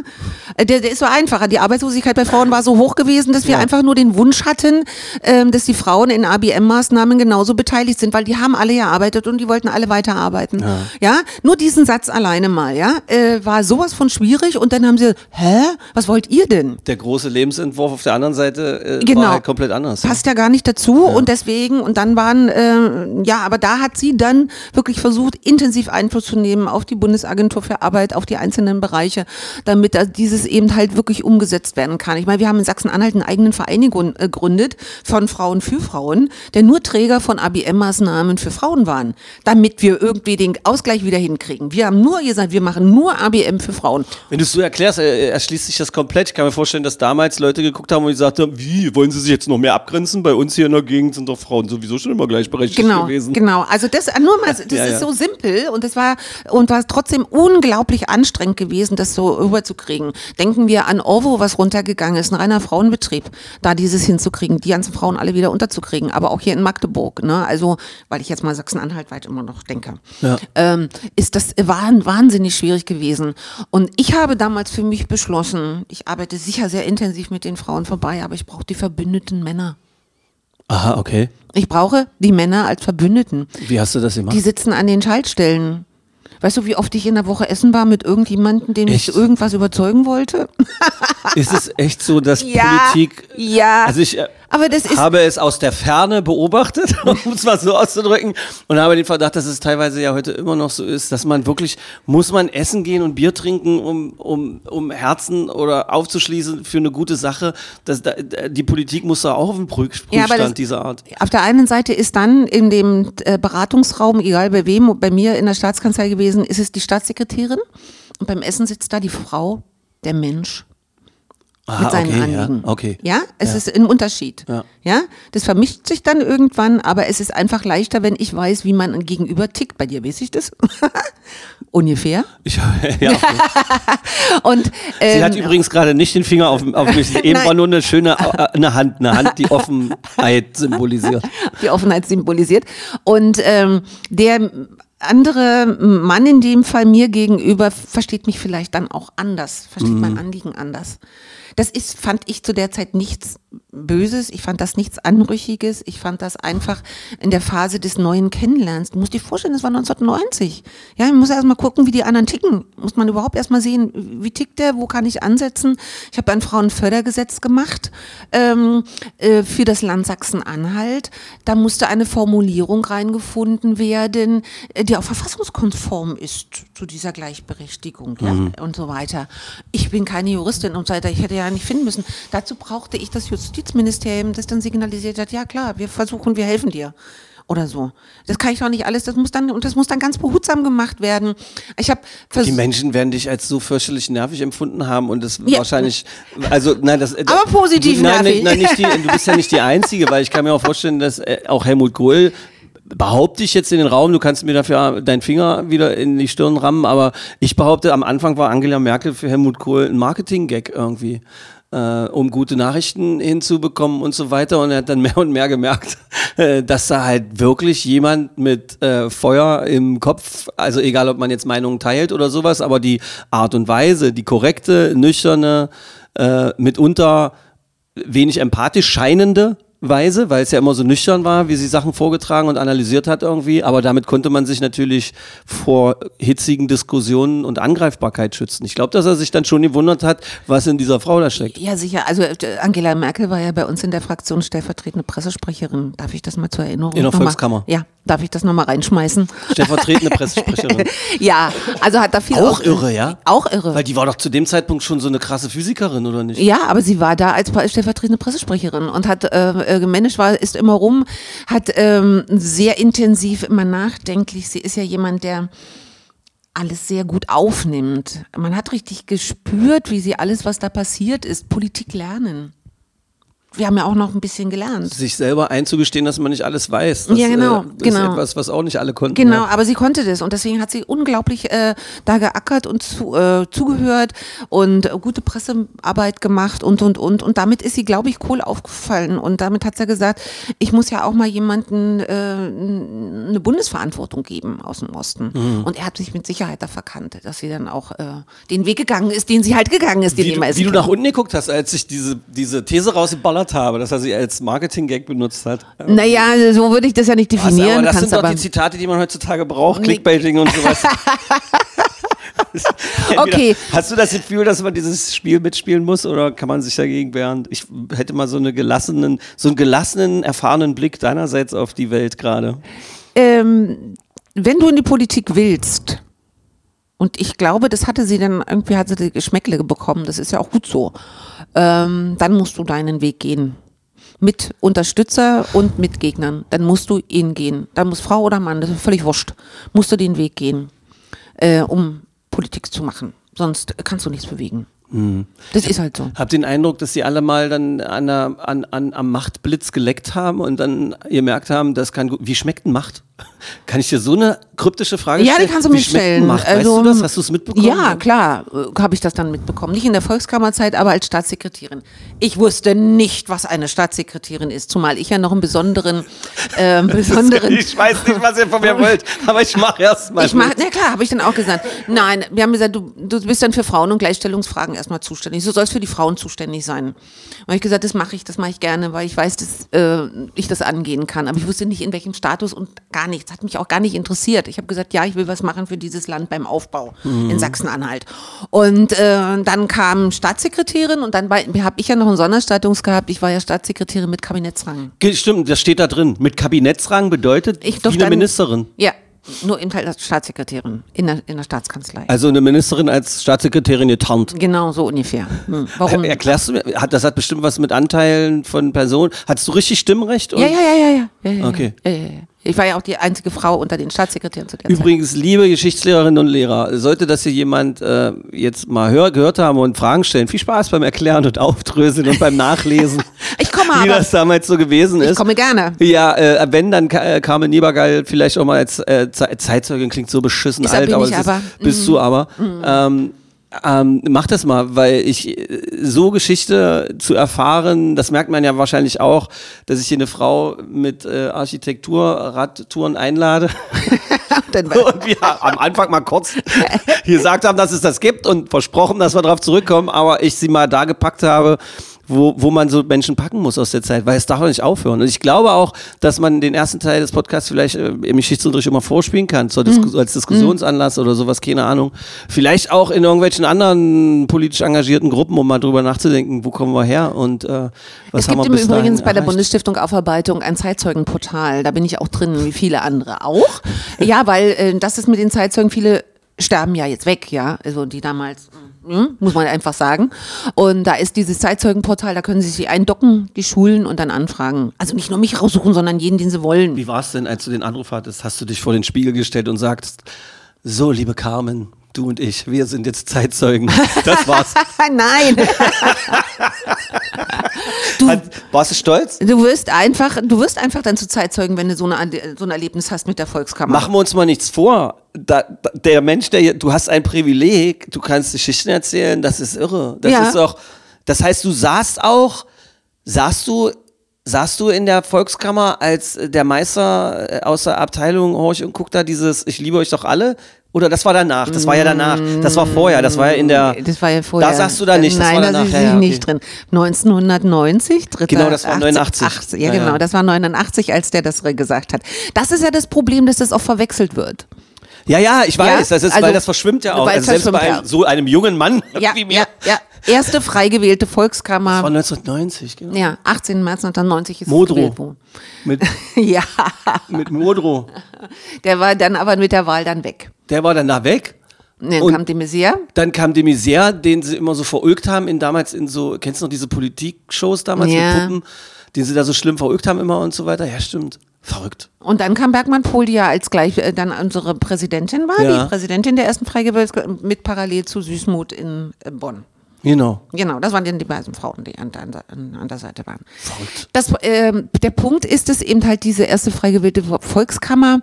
Äh, Der, der ist so einfacher. Die Arbeitslosigkeit bei Frauen war so hoch gewesen, dass wir Ja. einfach nur den Wunsch hatten, ähm, dass die Frauen in ABM-Maßnahmen genauso beteiligt sind, weil die haben alle gearbeitet und die wollten alle weiterarbeiten. Ja, nur diesen Satz alleine mal, ja, äh, war sowas von schwierig und dann haben sie, hä, was wollt ihr denn? Der große Lebensentwurf auf der anderen Seite äh, Genau. war halt komplett anders. Passt ja gar nicht dazu und deswegen, und dann waren, äh, ja, aber da hat sie dann wirklich versucht, intensiv Einfluss zu nehmen auf die Bundesagentur für Arbeit, auf die einzelnen Bereiche, damit da dieses eben halt wirklich umgesetzt werden kann. Ich meine, wir haben in Sachsen-Anhalt einen eigenen Verein äh, gegründet von Frauen für Frauen, der nur Träger von ABM-Maßnahmen für Frauen waren, damit wir irgendwie den Ausgleich wieder hinkriegen. Wir haben nur gesagt, wir machen nur ABM für Frauen. Wenn du es so erklärst, äh, erschließt sich das komplett. Ich kann mir vorstellen, dass damals Leute geguckt haben und gesagt haben, wie, wollen sie sich jetzt noch mehr abgrenzen? Bei uns hier in der Gegend sind doch Frauen sowieso schon immer gleichberechtigt genau, gewesen. Genau, also das nur mal, das Ja, ist ja. so simpel und das war und war trotzdem unglaublich anstrengend gewesen, das so rüberzukriegen. Denken wir an Orvo, was runtergegangen ist, ein reiner Frauenbetrieb, da dieses hinzukriegen, die ganzen Frauen alle wieder unterzukriegen, aber auch hier in Magdeburg, ne? Also, weil ich jetzt mal Sachsen-Anhalt weit immer noch denke, Ja. ähm, ist das war wahnsinnig schwierig gewesen. Und ich habe damals für mich beschlossen, ich arbeite sicher sehr intensiv mit den Frauen vorbei, aber ich brauche die verbündeten Männer. Aha, okay. Ich brauche die Männer als Verbündeten. Wie hast du das gemacht? Die sitzen an den Schaltstellen. Weißt du, wie oft ich in der Woche essen war mit irgendjemandem, den ich irgendwas überzeugen wollte? Ist es echt so, dass Ja, Politik. ja. Also ich äh, Aber das ist- habe es aus der Ferne beobachtet, um es mal so auszudrücken, und habe den Verdacht, dass es teilweise ja heute immer noch so ist, dass man wirklich, muss man essen gehen und Bier trinken, um, um, um Herzen oder aufzuschließen für eine gute Sache. Das, da, die Politik muss da auch auf den Prüf Ja, Prüfstand das- dieser Art. Auf der einen Seite ist dann in dem äh, Beratungsraum, egal bei wem, bei mir in der Staatskanzlei gewesen, ist es die Staatssekretärin. Und beim Essen sitzt da die Frau, der Mensch. Mit seinen okay, Anliegen. Ja, okay. Ja, es ist ein Unterschied. Ja. Ja. das vermischt sich dann irgendwann, aber es ist einfach leichter, wenn ich weiß, wie man gegenüber tickt. Bei dir weiß ich das. Ungefähr. Ich, ja, okay. Und Sie ähm, hat übrigens gerade nicht den Finger auf, auf mich. Eben Nein. war nur eine schöne äh, eine Hand, eine Hand, die Offenheit symbolisiert. die Offenheit symbolisiert. Und ähm, der andere Mann in dem Fall mir gegenüber versteht mich vielleicht dann auch anders, versteht mein Anliegen anders. Das ist, fand ich zu der Zeit nichts Böses, ich fand das nichts Anrüchiges, ich fand das einfach in der Phase des neuen Kennenlernens. Du musst dir vorstellen, das war 1990. Ja, man muss erst mal gucken, wie die anderen ticken. Muss man überhaupt erst mal sehen, wie tickt der, wo kann ich ansetzen. Ich habe ein Frauenfördergesetz gemacht ähm, äh, für das Land Sachsen-Anhalt. Da musste eine Formulierung reingefunden werden, äh, die auch verfassungskonform ist zu dieser Gleichberechtigung ja, und so weiter. Ich bin keine Juristin und so weiter, ich hätte ja nicht finden müssen. Dazu brauchte ich das Justizministerium, das dann signalisiert hat, ja klar, wir versuchen, wir helfen dir. Oder so. Das kann ich doch nicht alles, das muss dann, und das muss dann ganz behutsam gemacht werden. Ich habe Die Menschen werden dich als so fürchterlich nervig empfunden haben und das Ja. wahrscheinlich, also nein, das. Aber positiv nein, nervig. Nein, nicht die, du bist ja nicht die Einzige, weil ich kann mir auch vorstellen, dass äh, auch Helmut Kohl behaupte ich jetzt in den Raum, du kannst mir dafür deinen Finger wieder in die Stirn rammen, aber ich behaupte, am Anfang war Angela Merkel für Helmut Kohl ein Marketing-Gag irgendwie. Äh, um gute Nachrichten hinzubekommen und so weiter. Und er hat dann mehr und mehr gemerkt, äh, dass da halt wirklich jemand mit äh, Feuer im Kopf, also egal ob man jetzt Meinungen teilt oder sowas, aber die Art und Weise, die korrekte, nüchterne, äh, mitunter wenig empathisch scheinende Weise, weil es ja immer so nüchtern war, wie sie Sachen vorgetragen und analysiert hat irgendwie. Aber damit konnte man sich natürlich vor hitzigen Diskussionen und Angreifbarkeit schützen. Ich glaube, dass er sich dann schon gewundert hat, was in dieser Frau da steckt. Ja, sicher. Also äh, Angela Merkel war ja bei uns in der Fraktion stellvertretende Pressesprecherin. Darf ich das mal zur Erinnerung In der mal- Volkskammer. Ja, darf ich das nochmal reinschmeißen? Stellvertretende Pressesprecherin. ja, also hat da viel Auch irre, ja? Auch irre. Weil die war doch zu dem Zeitpunkt schon so eine krasse Physikerin, oder nicht? Ja, aber sie war da als stellvertretende Pressesprecherin und hat äh, äh, gemanagt, war, ist immer rum, hat ähm, sehr intensiv, immer nachdenklich. Sie ist ja jemand, der alles sehr gut aufnimmt. Man hat richtig gespürt, wie sie alles, was da passiert ist, Politik lernen. Wir haben ja auch noch ein bisschen gelernt. Sich selber einzugestehen, dass man nicht alles weiß. Das, Ja, genau, äh, ist genau. etwas, was auch nicht alle konnten. Genau, Ja. aber sie konnte das und deswegen hat sie unglaublich äh, da geackert und zu, äh, zugehört und äh, gute Pressearbeit gemacht und und und und damit ist sie, glaube ich, Kohl aufgefallen und damit hat sie gesagt, ich muss ja auch mal jemanden äh, eine Bundesverantwortung geben aus dem Osten Mhm. und er hat sich mit Sicherheit da verkannt, dass sie dann auch äh, den Weg gegangen ist, den sie halt gegangen ist, den Wie, du, ist wie du nach unten geguckt hast, als ich diese, diese These rausgeballert habe, dass er sie als Marketing-Gag benutzt hat. Naja, so würde ich das ja nicht Was, definieren. aber das kannst sind doch die Zitate, die man heutzutage braucht, Clickbaiting und sowas. Okay. Hast du das Gefühl, dass man dieses Spiel mitspielen muss oder kann man sich dagegen wehren? Ich hätte mal so, eine gelassenen, so einen gelassenen, erfahrenen Blick deinerseits auf die Welt gerade. ähm, wenn du in die Politik willst, und ich glaube, das hatte sie dann, irgendwie hat sie die Geschmäckle bekommen, das ist ja auch gut so, ähm, dann musst du deinen Weg gehen. Mit Unterstützer und mit Gegnern. Dann musst du ihn gehen. Dann muss Frau oder Mann, das ist völlig wurscht, musst du den Weg gehen, äh, um Politik zu machen. Sonst kannst du nichts bewegen. Das ist halt so. Hab den Eindruck, dass sie alle mal dann an, der, an, an, am Machtblitz geleckt haben und dann gemerkt haben, das kann gut. Wie schmeckt denn Macht? Kann ich dir so eine kryptische Frage Ja, stellen? die kannst du mir stellen. Macht? Also, weißt du das? Hast du es mitbekommen? Ja, klar, äh, habe ich das dann mitbekommen. Nicht in der Volkskammerzeit, aber als Staatssekretärin. Ich wusste nicht, was eine Staatssekretärin ist, zumal ich ja noch einen besonderen, äh, besonderen. Ich weiß nicht, was ihr von mir wollt, aber ich mache erst mal. Ich mach, na klar, habe ich dann auch gesagt. Nein, wir haben gesagt, du, du bist dann für Frauen- und Gleichstellungsfragen erstmal zuständig. Du sollst für die Frauen zuständig sein. Und ich gesagt, das mache ich, das mache ich gerne, weil ich weiß, dass äh, ich das angehen kann. Aber ich wusste nicht, in welchem Status und gar nichts. Hat mich auch gar nicht interessiert. Ich habe gesagt, ja, ich will was machen für dieses Land beim Aufbau in Sachsen-Anhalt. Und äh, dann kam Staatssekretärin und dann habe ich ja noch einen Sonderstatus gehabt. Ich war ja Staatssekretärin mit Kabinettsrang. Stimmt, das steht da drin. Mit Kabinettsrang bedeutet Ich wie eine dann- Ministerin. Ja, nur im Teil als Staatssekretärin in der, in der Staatskanzlei. Also eine Ministerin als Staatssekretärin getarnt. Genau, so ungefähr. Hm. Warum? Erklärst du mir, hat, das hat bestimmt was mit Anteilen von Personen. Hattest du richtig Stimmrecht? Ja, ja, ja, ja, ja. ja, ja, Okay. Ja, ja, ja. Ich war ja auch die einzige Frau unter den Staatssekretären zu der Zeit. Übrigens, liebe Geschichtslehrerinnen und Lehrer, sollte das hier jemand äh, jetzt mal hör, gehört haben und Fragen stellen, viel Spaß beim Erklären und Aufdröseln und beim Nachlesen. Ich komme Wie aber. das damals so gewesen ist. Ich komme gerne. Ja, äh, wenn, dann äh, Carmen Niebergall vielleicht auch mal als äh, Ze- Zeitzeugin klingt so beschissen alt, aber, ist, aber. bist du aber. Ähm, ähm, mach das mal, weil ich äh, so Geschichte zu erfahren, das merkt man ja wahrscheinlich auch, dass ich hier eine Frau mit äh, Architekturradtouren einlade. Und und wir am Anfang mal kurz gesagt haben, dass es das gibt und versprochen, dass wir darauf zurückkommen, aber ich sie mal da gepackt habe, wo, wo man so Menschen packen muss aus der Zeit, weil es darf doch nicht aufhören. Und ich glaube auch, dass man den ersten Teil des Podcasts vielleicht äh, im Geschichtsunterricht immer vorspielen kann, zur Disku als Diskussionsanlass oder sowas, keine Ahnung. Vielleicht auch in irgendwelchen anderen politisch engagierten Gruppen, um mal drüber nachzudenken, wo kommen wir her und äh, was Es haben gibt wir im bis dahin Übrigen bei der erreicht. Bundesstiftung Aufarbeitung ein Zeitzeugenportal. Da bin ich auch drin, wie viele andere auch. Ja, weil äh, das ist mit den Zeitzeugen, viele sterben ja jetzt weg, ja. Also die damals, muss man einfach sagen. Und da ist dieses Zeitzeugenportal, da können Sie sich eindocken, die Schulen und dann anfragen. Also nicht nur mich raussuchen, sondern jeden, den Sie wollen. Wie war es denn, als du den Anruf hattest? Hast du dich vor den Spiegel gestellt und sagst, so, liebe Carmen, du und ich, wir sind jetzt Zeitzeugen. Das war's. Nein. du, warst du stolz? du wirst einfach, du wirst einfach dann zu Zeitzeugen, wenn du so, eine, so ein Erlebnis hast mit der Volkskammer. Machen wir uns mal nichts vor. Da, da, der Mensch, der du hast ein Privileg, du kannst Geschichten erzählen, das ist irre. Das Ja. ist auch, das heißt, du saßt auch, saßt du, saßt du in der Volkskammer als der Meister äh, aus der Abteilung Horch und guck da dieses Ich liebe euch doch alle? Oder das war danach? Das war ja danach. Das war vorher. Das war ja in der. Das war ja vorher. Da sagst du da nicht. Das Nein, war da danach. ist Ja, okay. nicht drin. 1990, dritter, Genau, das war 80, 89. 80, ja, Ja, ja. genau, das war 89, als der das gesagt hat. Das ist ja das Problem, dass das auch verwechselt wird. Ja, ja, ich weiß. Ja? Das ist, Also, weil das verschwimmt ja auch. Also selbst bei ja. so einem jungen Mann Ja, wie mir. ja. Erste frei gewählte Volkskammer. Von 1990, genau. ja, 18. März 1990 ist es Modrow. gewählt worden. Mit, Ja, mit Modrow. der war dann aber mit der Wahl dann weg. Der war dann da weg. Und dann Und- kam de Maizière. Dann kam de Maizière, den sie immer so verulgt haben, in damals in so, kennst du noch diese Politik-Shows damals Ja. mit Puppen, den sie da so schlimm verulgt haben immer und so weiter? Ja, stimmt. Verrückt. Und dann kam Bergmann Pohl, die ja als gleich äh, dann unsere Präsidentin war, Ja. die Präsidentin der ersten Freigewählten mit parallel zu Süßmut in äh, Bonn. Genau. Genau, das waren dann die beiden Frauen, die an, der- an, an der Seite waren. Verrückt. Das, ähm, der Punkt ist es eben halt diese erste frei gewählte Volkskammer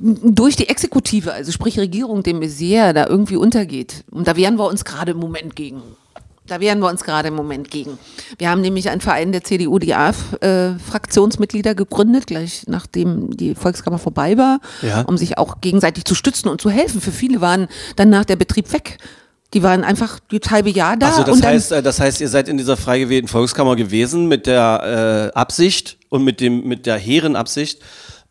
durch die Exekutive, also sprich Regierung, dem Messier, da irgendwie untergeht. Und da wehren wir uns gerade im Moment gegen. Da wehren wir uns gerade im Moment gegen. Wir haben nämlich einen Verein der CDU, die AF-Fraktionsmitglieder gegründet, gleich nachdem die Volkskammer vorbei war, Ja. um sich auch gegenseitig zu stützen und zu helfen. Für viele waren dann nach der Betrieb weg. Die waren einfach das halbe Jahr da. Also das und heißt, äh, das heißt, ihr seid in dieser frei gewählten Volkskammer gewesen mit der äh, Absicht und mit dem mit der hehren Absicht,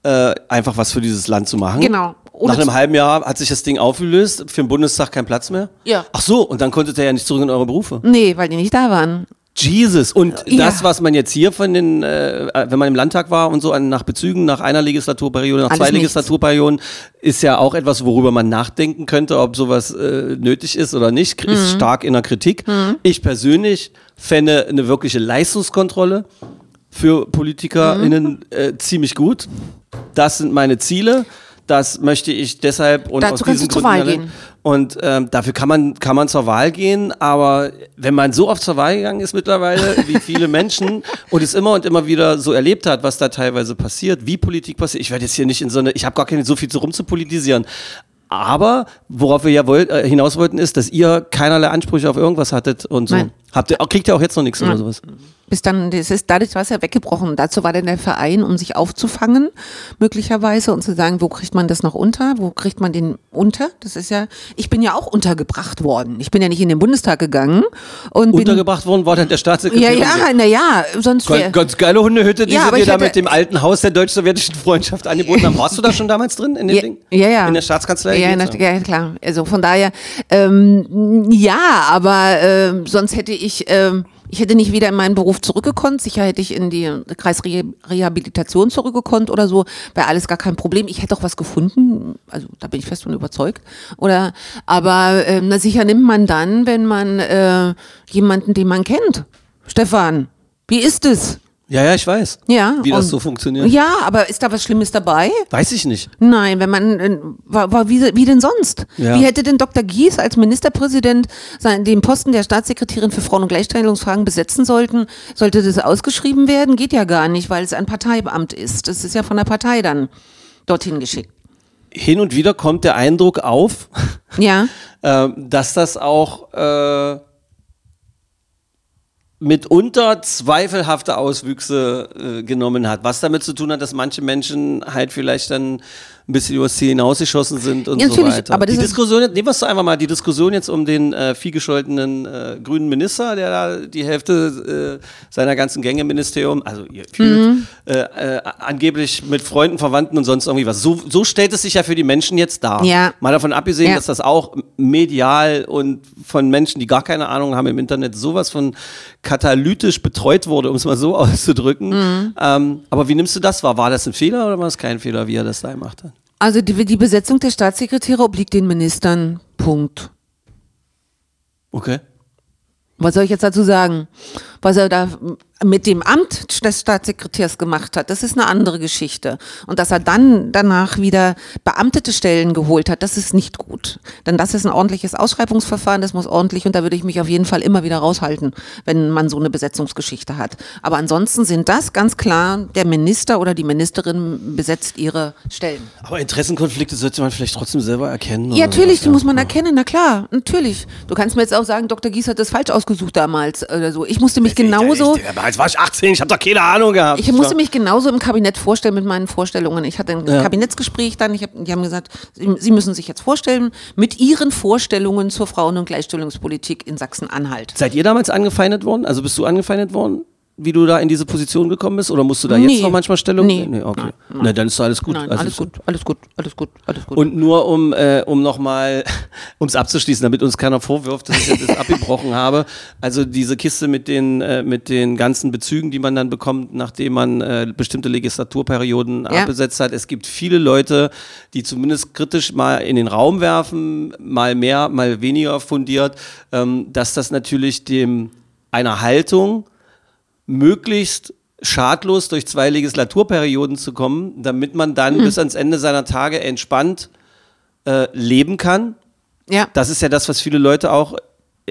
äh, einfach was für dieses Land zu machen. Genau. Nach einem halben Jahr hat sich das Ding aufgelöst, für den Bundestag kein Platz mehr. Ja. Ach so, und dann konntet ihr ja nicht zurück in eure Berufe. Nee, weil die nicht da waren. Jesus. Und Ja. das, was man jetzt hier von den, äh, wenn man im Landtag war und so an, nach Bezügen, nach einer Legislaturperiode, nach Alles zwei nichts. Legislaturperioden, ist ja auch etwas, worüber man nachdenken könnte, ob sowas äh, nötig ist oder nicht. Mhm. Ist stark in der Kritik. Ich persönlich fände eine wirkliche Leistungskontrolle für PolitikerInnen Mhm. äh, ziemlich gut. Das sind meine Ziele. Das möchte ich deshalb und Dazu aus kannst diesen du zur Gründen Wahl gehen. Und ähm, dafür kann man, kann man zur Wahl gehen, aber wenn man so oft zur Wahl gegangen ist mittlerweile, wie viele Menschen und es immer und immer wieder so erlebt hat, was da teilweise passiert, wie Politik passiert, ich werde jetzt hier nicht in so eine, ich habe gar keine so viel zu rum zu politisieren. Aber worauf wir ja wollt, äh, hinaus wollten, ist, dass ihr keinerlei Ansprüche auf irgendwas hattet und so. Nein. Habt ihr, kriegt ihr auch jetzt noch nichts oder sowas? Bis dann, das ist, dadurch war es ja weggebrochen. Dazu war dann der Verein, um sich aufzufangen, möglicherweise, und zu sagen, wo kriegt man das noch unter? Wo kriegt man den unter? Das ist ja, ich bin ja auch untergebracht worden. Ich bin ja nicht in den Bundestag gegangen und bin, Untergebracht worden war dann der Staatssekretär. ja, ja, sonst Ganz, wäre, ganz geile Hundehütte, die Ja, sie aber dir ich da hätte- mit dem alten Haus der deutsch-sowjetischen Freundschaft angeboten haben. Warst du da schon damals drin in dem ja, Ding? ja, ja. In der Staatskanzlei? Ja, na, ja, klar. Also von daher, ähm, ja, aber ähm, sonst hätte ich, ähm, ich hätte nicht wieder in meinen Beruf zurückgekonnt. Sicher hätte ich in die Kreisrehabilitation zurückgekonnt oder so. Wäre alles gar kein Problem. Ich hätte auch was gefunden. Also da bin ich fest von überzeugt. Oder, aber ähm, na, sicher nimmt man dann, wenn man äh, jemanden, den man kennt. Stefan, wie ist es? Ja, ja, ich weiß. Ja. Wie das so funktioniert. Ja, aber ist da was Schlimmes dabei? Weiß ich nicht. Nein, wenn man, äh, war, war wie, wie denn sonst? Ja. Wie hätte denn Dr. Gies als Ministerpräsident sein, den Posten der Staatssekretärin für Frauen- und Gleichstellungsfragen besetzen sollten? Sollte das ausgeschrieben werden? Geht ja gar nicht, weil es ein Parteibeamt ist. Das ist ja von der Partei dann dorthin geschickt. Hin und wieder kommt der Eindruck auf, Ja, ähm, dass das auch äh, mitunter zweifelhafte Auswüchse äh, genommen hat. Was damit zu tun hat, dass manche Menschen halt vielleicht dann ein bisschen übers Ziel hinausgeschossen sind und Ja, so natürlich, weiter. aber die Diskussion, nehmen wir es einfach mal, die Diskussion jetzt um den äh, vielgescholtenen äh, grünen Minister, der da die Hälfte äh, seiner ganzen Gänge im Ministerium, also ihr fühlt, Mhm. äh, äh, angeblich mit Freunden, Verwandten und sonst irgendwie was. So, so stellt es sich ja für die Menschen jetzt dar. Ja. Mal davon abgesehen, Ja. dass das auch medial und von Menschen, die gar keine Ahnung haben im Internet, sowas von katalytisch betreut wurde, um es mal so auszudrücken. Mhm. Ähm, aber wie nimmst du das wahr? War das ein Fehler oder war es kein Fehler, wie er das da gemacht hat? Also die, die Besetzung der Staatssekretäre obliegt den Ministern. Punkt. Okay. Was soll ich jetzt dazu sagen? Was er da mit dem Amt des Staatssekretärs gemacht hat, das ist eine andere Geschichte. Und dass er dann danach wieder beamtete Stellen geholt hat, das ist nicht gut. Denn das ist ein ordentliches Ausschreibungsverfahren, das muss ordentlich und da würde ich mich auf jeden Fall immer wieder raushalten, wenn man so eine Besetzungsgeschichte hat. Aber ansonsten sind das ganz klar, der Minister oder die Ministerin besetzt ihre Stellen. Aber Interessenkonflikte sollte man vielleicht trotzdem selber erkennen. Ja, natürlich, die muss man erkennen, na klar, natürlich. Du kannst mir jetzt auch sagen, Dr. Gies hat das falsch ausgesucht damals oder so. Ich musste mich genauso, Ich, jetzt war ich 18, ich habe doch keine Ahnung gehabt. ich musste mich genauso im Kabinett vorstellen mit meinen Vorstellungen. Ich hatte ein Ja. Kabinettsgespräch dann, ich hab, die haben gesagt, Sie müssen sich jetzt vorstellen mit Ihren Vorstellungen zur Frauen- und Gleichstellungspolitik in Sachsen-Anhalt. Seid ihr damals angefeindet worden? Also bist du angefeindet worden, wie du da in diese Position gekommen bist? Oder musst du da jetzt Nee. noch manchmal Stellung Nee. nehmen? okay. Nein, nein. Na, dann ist doch alles gut. Nein, Also alles gut, alles gut, alles gut, alles gut. Und nur um, äh, um nochmal, um es abzuschließen, damit uns keiner vorwirft, dass ich jetzt das abgebrochen habe. Also diese Kiste mit den, äh, mit den ganzen Bezügen, die man dann bekommt, nachdem man äh, bestimmte Legislaturperioden Ja. abbesetzt hat. Es gibt viele Leute, die zumindest kritisch mal in den Raum werfen, mal mehr, mal weniger fundiert, ähm, dass das natürlich dem einer Haltung möglichst schadlos durch zwei Legislaturperioden zu kommen, damit man dann Mhm. bis ans Ende seiner Tage entspannt äh, leben kann. ja. Das ist ja das, was viele Leute auch.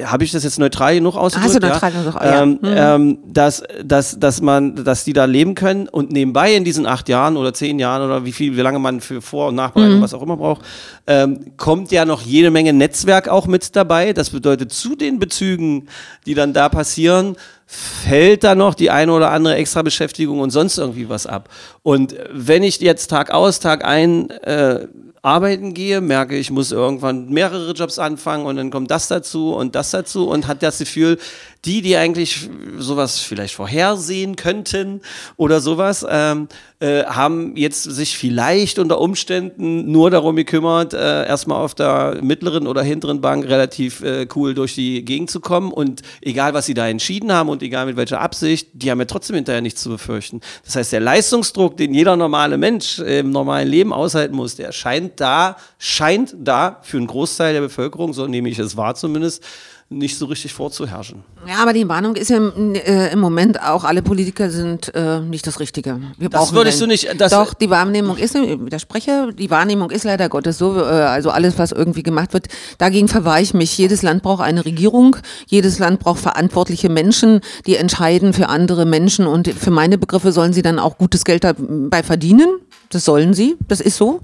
Habe ich das jetzt neutral genug ausgedrückt? Hast du neutral ja? genug, ja. Ähm, Mhm. ähm, dass, dass, dass man, dass die da leben können und nebenbei in diesen acht Jahren oder zehn Jahren oder wie viel, wie lange man für Vor- und Nachbereitung, Mhm. was auch immer braucht, ähm, kommt ja noch jede Menge Netzwerk auch mit dabei. Das bedeutet, zu den Bezügen, die dann da passieren, fällt da noch die eine oder andere extra Beschäftigung und sonst irgendwie was ab. Und wenn ich jetzt Tag aus, Tag ein äh, arbeiten gehe, merke ich, muss irgendwann mehrere Jobs anfangen und dann kommt das dazu und das dazu und hat das Gefühl, die, die eigentlich sowas vielleicht vorhersehen könnten oder sowas, ähm, äh, haben jetzt sich vielleicht unter Umständen nur darum gekümmert, äh, erstmal auf der mittleren oder hinteren Bank relativ äh, cool durch die Gegend zu kommen und egal, was sie da entschieden haben und egal mit welcher Absicht, die haben ja trotzdem hinterher nichts zu befürchten. Das heißt, der Leistungsdruck, den jeder normale Mensch im normalen Leben aushalten muss, der scheint da, scheint da für einen Großteil der Bevölkerung, so nehme ich es wahr zumindest, nicht so richtig vorzuherrschen. Ja, aber die Warnung ist ja im, äh, im Moment auch, alle Politiker sind äh, nicht das Richtige. Wir Das würdest du nicht- das- Doch, die Wahrnehmung ist, ich widerspreche, die Wahrnehmung ist leider Gottes so, äh, also alles, was irgendwie gemacht wird, dagegen verwahre ich mich. Jedes Land braucht eine Regierung, jedes Land braucht verantwortliche Menschen, die entscheiden für andere Menschen und für meine Begriffe sollen sie dann auch gutes Geld dabei verdienen. Das sollen sie, das ist so.